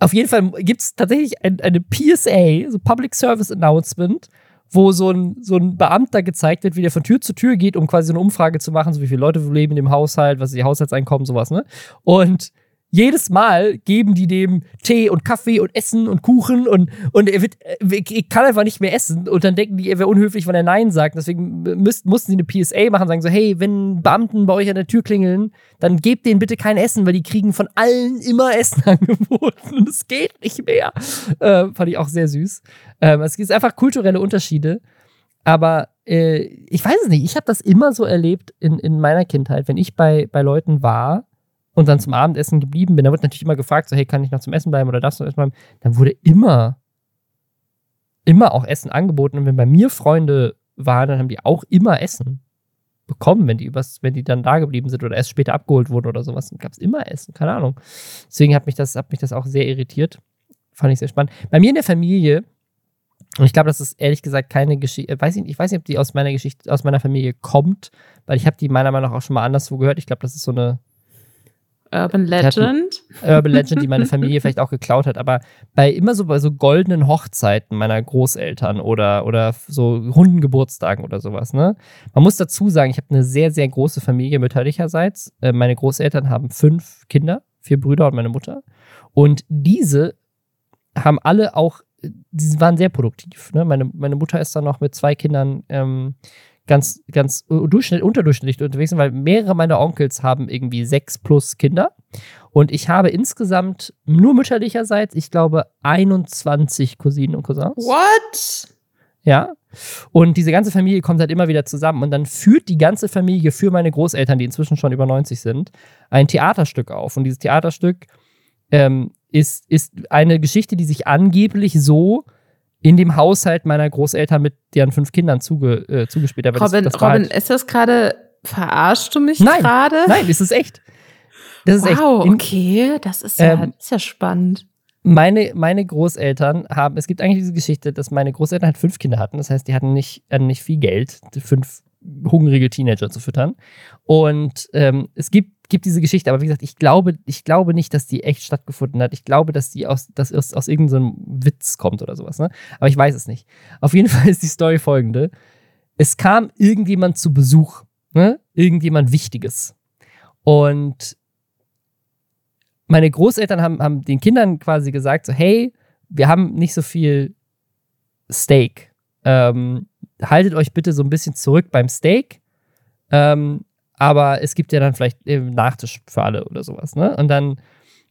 auf jeden Fall gibt es tatsächlich ein, eine PSA, so Public Service Announcement, wo so ein, so ein Beamter gezeigt wird, wie der von Tür zu Tür geht, um quasi eine Umfrage zu machen, so wie viele Leute leben in dem Haushalt, was ist ihr Haushaltseinkommen, sowas, ne? Und jedes Mal geben die dem Tee und Kaffee und Essen und Kuchen und, und er wird, äh, kann einfach nicht mehr essen. Und dann denken die, er wäre unhöflich, wenn er Nein sagt. Deswegen müssten, mussten sie eine PSA machen, sagen so, hey, wenn Beamten bei euch an der Tür klingeln, dann gebt denen bitte kein Essen, weil die kriegen von allen immer Essen angeboten. Und es geht nicht mehr. Äh, fand ich auch sehr süß. Ähm, es gibt einfach kulturelle Unterschiede. Aber äh, ich weiß es nicht, ich habe das immer so erlebt in, in meiner Kindheit, wenn ich bei, bei Leuten war und dann zum Abendessen geblieben bin, dann wird natürlich immer gefragt, so, hey, kann ich noch zum Essen bleiben oder darfst du noch essen bleiben? Dann wurde immer, immer auch Essen angeboten. Und wenn bei mir Freunde waren, dann haben die auch immer Essen bekommen, wenn die übers, wenn die dann da geblieben sind oder erst später abgeholt wurden oder sowas. Dann gab es immer Essen, keine Ahnung. Deswegen hat mich, das, hat mich das auch sehr irritiert. Fand ich sehr spannend. Bei mir in der Familie und ich glaube, das ist ehrlich gesagt keine Geschichte. Äh, weiß ich, ich weiß nicht, ob die aus meiner Geschichte, aus meiner Familie kommt, weil ich habe die meiner Meinung nach auch schon mal anderswo gehört. Ich glaube, das ist so eine
Urban Legend.
Urban Legend, die meine Familie vielleicht auch geklaut hat. Aber bei immer so bei so goldenen Hochzeiten meiner Großeltern oder, oder so Hundengeburtstagen oder sowas, ne? Man muss dazu sagen, ich habe eine sehr, sehr große Familie mütterlicherseits. Äh, meine Großeltern haben fünf Kinder, vier Brüder und meine Mutter. Und diese haben alle auch die waren sehr produktiv. Ne? Meine, meine Mutter ist dann noch mit zwei Kindern ähm, ganz, ganz durchschnitt, unterdurchschnittlich unterwegs, weil mehrere meiner Onkels haben irgendwie sechs plus Kinder. Und ich habe insgesamt nur mütterlicherseits, ich glaube, 21 Cousinen und Cousins.
What?
Ja. Und diese ganze Familie kommt halt immer wieder zusammen. Und dann führt die ganze Familie für meine Großeltern, die inzwischen schon über 90 sind, ein Theaterstück auf. Und dieses Theaterstück ähm, ist, ist eine Geschichte, die sich angeblich so in dem Haushalt meiner Großeltern mit deren fünf Kindern zuge, äh, zugespielt hat.
Robin,
das,
das Robin halt ist das gerade, verarschst du mich gerade?
Nein, das ist echt. Das ist
wow, echt. okay, das ist ja, ähm, ist ja spannend.
Meine, meine Großeltern haben, es gibt eigentlich diese Geschichte, dass meine Großeltern halt fünf Kinder hatten. Das heißt, die hatten nicht, hatten nicht viel Geld, fünf hungrige Teenager zu füttern. Und ähm, es gibt gibt diese Geschichte, aber wie gesagt, ich glaube, ich glaube nicht, dass die echt stattgefunden hat. Ich glaube, dass die aus, dass aus, irgendeinem Witz kommt oder sowas, ne? Aber ich weiß es nicht. Auf jeden Fall ist die Story folgende. Es kam irgendjemand zu Besuch, ne? Irgendjemand Wichtiges. Und meine Großeltern haben, haben den Kindern quasi gesagt: so, hey, wir haben nicht so viel Steak. Ähm, haltet euch bitte so ein bisschen zurück beim Steak. Ähm, aber es gibt ja dann vielleicht eben Nachtisch für alle oder sowas, ne? Und dann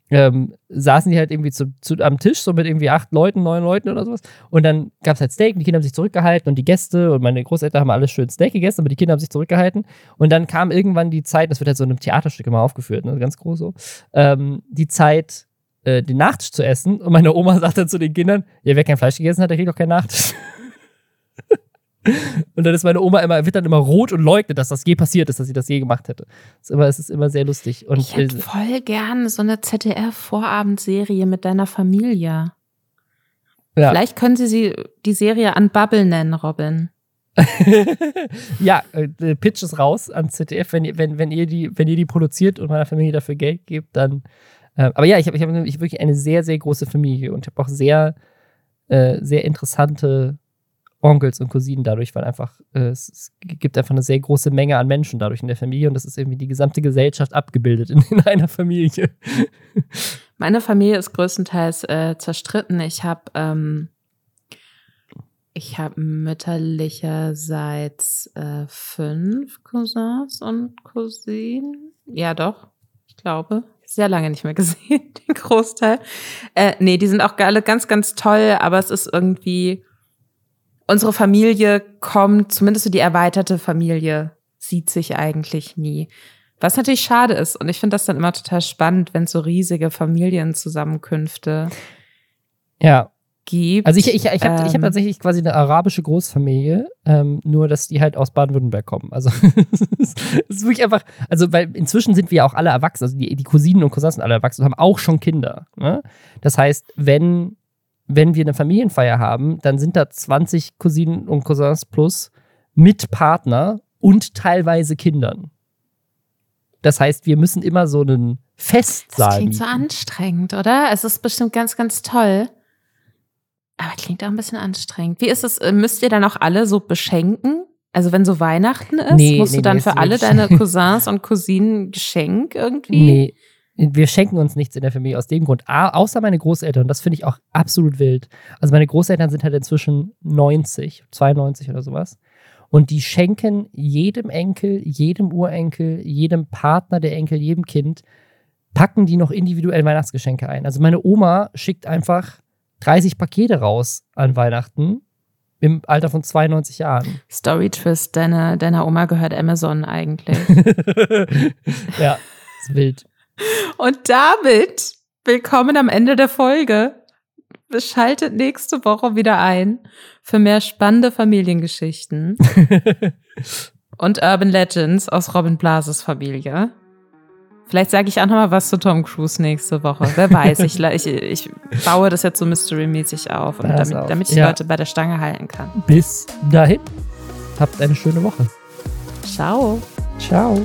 ähm, saßen die halt irgendwie zu, zu, am Tisch, so mit irgendwie acht Leuten, neun Leuten oder sowas. Und dann gab es halt Steak und die Kinder haben sich zurückgehalten und die Gäste und meine Großeltern haben alles schön Steak gegessen, aber die Kinder haben sich zurückgehalten. Und dann kam irgendwann die Zeit, das wird halt so in einem Theaterstück immer aufgeführt, ne? ganz groß so, ähm, die Zeit, äh, den Nachtisch zu essen. Und meine Oma sagt dann zu den Kindern, ja, wer kein Fleisch gegessen hat, der kriegt doch keinen Nachtisch. Und dann ist meine Oma immer, wird dann immer rot und leugnet, dass das je passiert ist, dass sie das je gemacht hätte. Es ist immer, es ist immer sehr lustig. Und
ich hätte voll gern so eine ZDF-Vorabendserie mit deiner Familie. Ja. Vielleicht können Sie sie die Serie an Bubble nennen, Robin.
ja, äh, Pitch ist raus an ZDF, wenn, wenn, wenn, ihr die, wenn ihr die produziert und meiner Familie dafür Geld gebt, dann. Äh, aber ja, ich habe ich hab wirklich eine sehr, sehr große Familie und ich habe auch sehr, äh, sehr interessante Onkels und Cousinen dadurch, weil einfach äh, es, es, gibt einfach eine sehr große Menge an Menschen dadurch in der Familie und das ist irgendwie die gesamte Gesellschaft abgebildet in, in einer Familie.
Meine Familie ist größtenteils äh, zerstritten. Ich habe ähm, ich habe mütterlicherseits äh, fünf Cousins und Cousinen. Ja, doch, ich glaube. Sehr lange nicht mehr gesehen, den Großteil. Äh, nee, die sind auch alle ganz, ganz toll, aber es ist irgendwie unsere Familie kommt, zumindest so die erweiterte Familie, sieht sich eigentlich nie. Was natürlich schade ist. Und ich finde das dann immer total spannend, wenn es so riesige Familienzusammenkünfte
ja.
gibt.
Also ich, ich, ich habe ähm, ich hab tatsächlich quasi eine arabische Großfamilie, ähm, nur dass die halt aus Baden-Württemberg kommen. Also es ist wirklich einfach, also weil inzwischen sind wir ja auch alle erwachsen, also die, die Cousinen und Cousins sind alle erwachsen und haben auch schon Kinder. Ne? Das heißt, wenn wenn wir eine Familienfeier haben, dann sind da 20 Cousinen und Cousins plus mit Partner und teilweise Kindern. Das heißt, wir müssen immer so einen Festsaal. Das
klingt so anstrengend, oder? Es ist bestimmt ganz, ganz toll. Aber klingt auch ein bisschen anstrengend. Wie ist es? Äh, müsst ihr dann auch alle so beschenken? Also wenn so Weihnachten ist, nee, musst nee, du dann nee, für alle deine Cousins und Cousinen Geschenk irgendwie?
Nee, Wir schenken uns nichts in der Familie aus dem Grund. Außer meine Großeltern. Das finde ich auch absolut wild. Also meine Großeltern sind halt inzwischen 90, 92 oder sowas. Und die schenken jedem Enkel, jedem Urenkel, jedem Partner der Enkel, jedem Kind, packen die noch individuell Weihnachtsgeschenke ein. Also meine Oma schickt einfach 30 Pakete raus an Weihnachten im Alter von 92 Jahren.
Story Twist, deiner, deiner Oma gehört Amazon eigentlich.
ja, ist wild.
Und damit willkommen am Ende der Folge. Schaltet nächste Woche wieder ein für mehr spannende Familiengeschichten und Urban Legends aus Robin Blases Familie. Vielleicht sage ich auch noch mal was zu Tom Cruise nächste Woche. Wer weiß, ich, ich, ich baue das jetzt so mystery-mäßig auf, damit, auf. damit ich ja. die Leute bei der Stange halten kann.
Bis dahin, habt eine schöne Woche.
Ciao.
Ciao.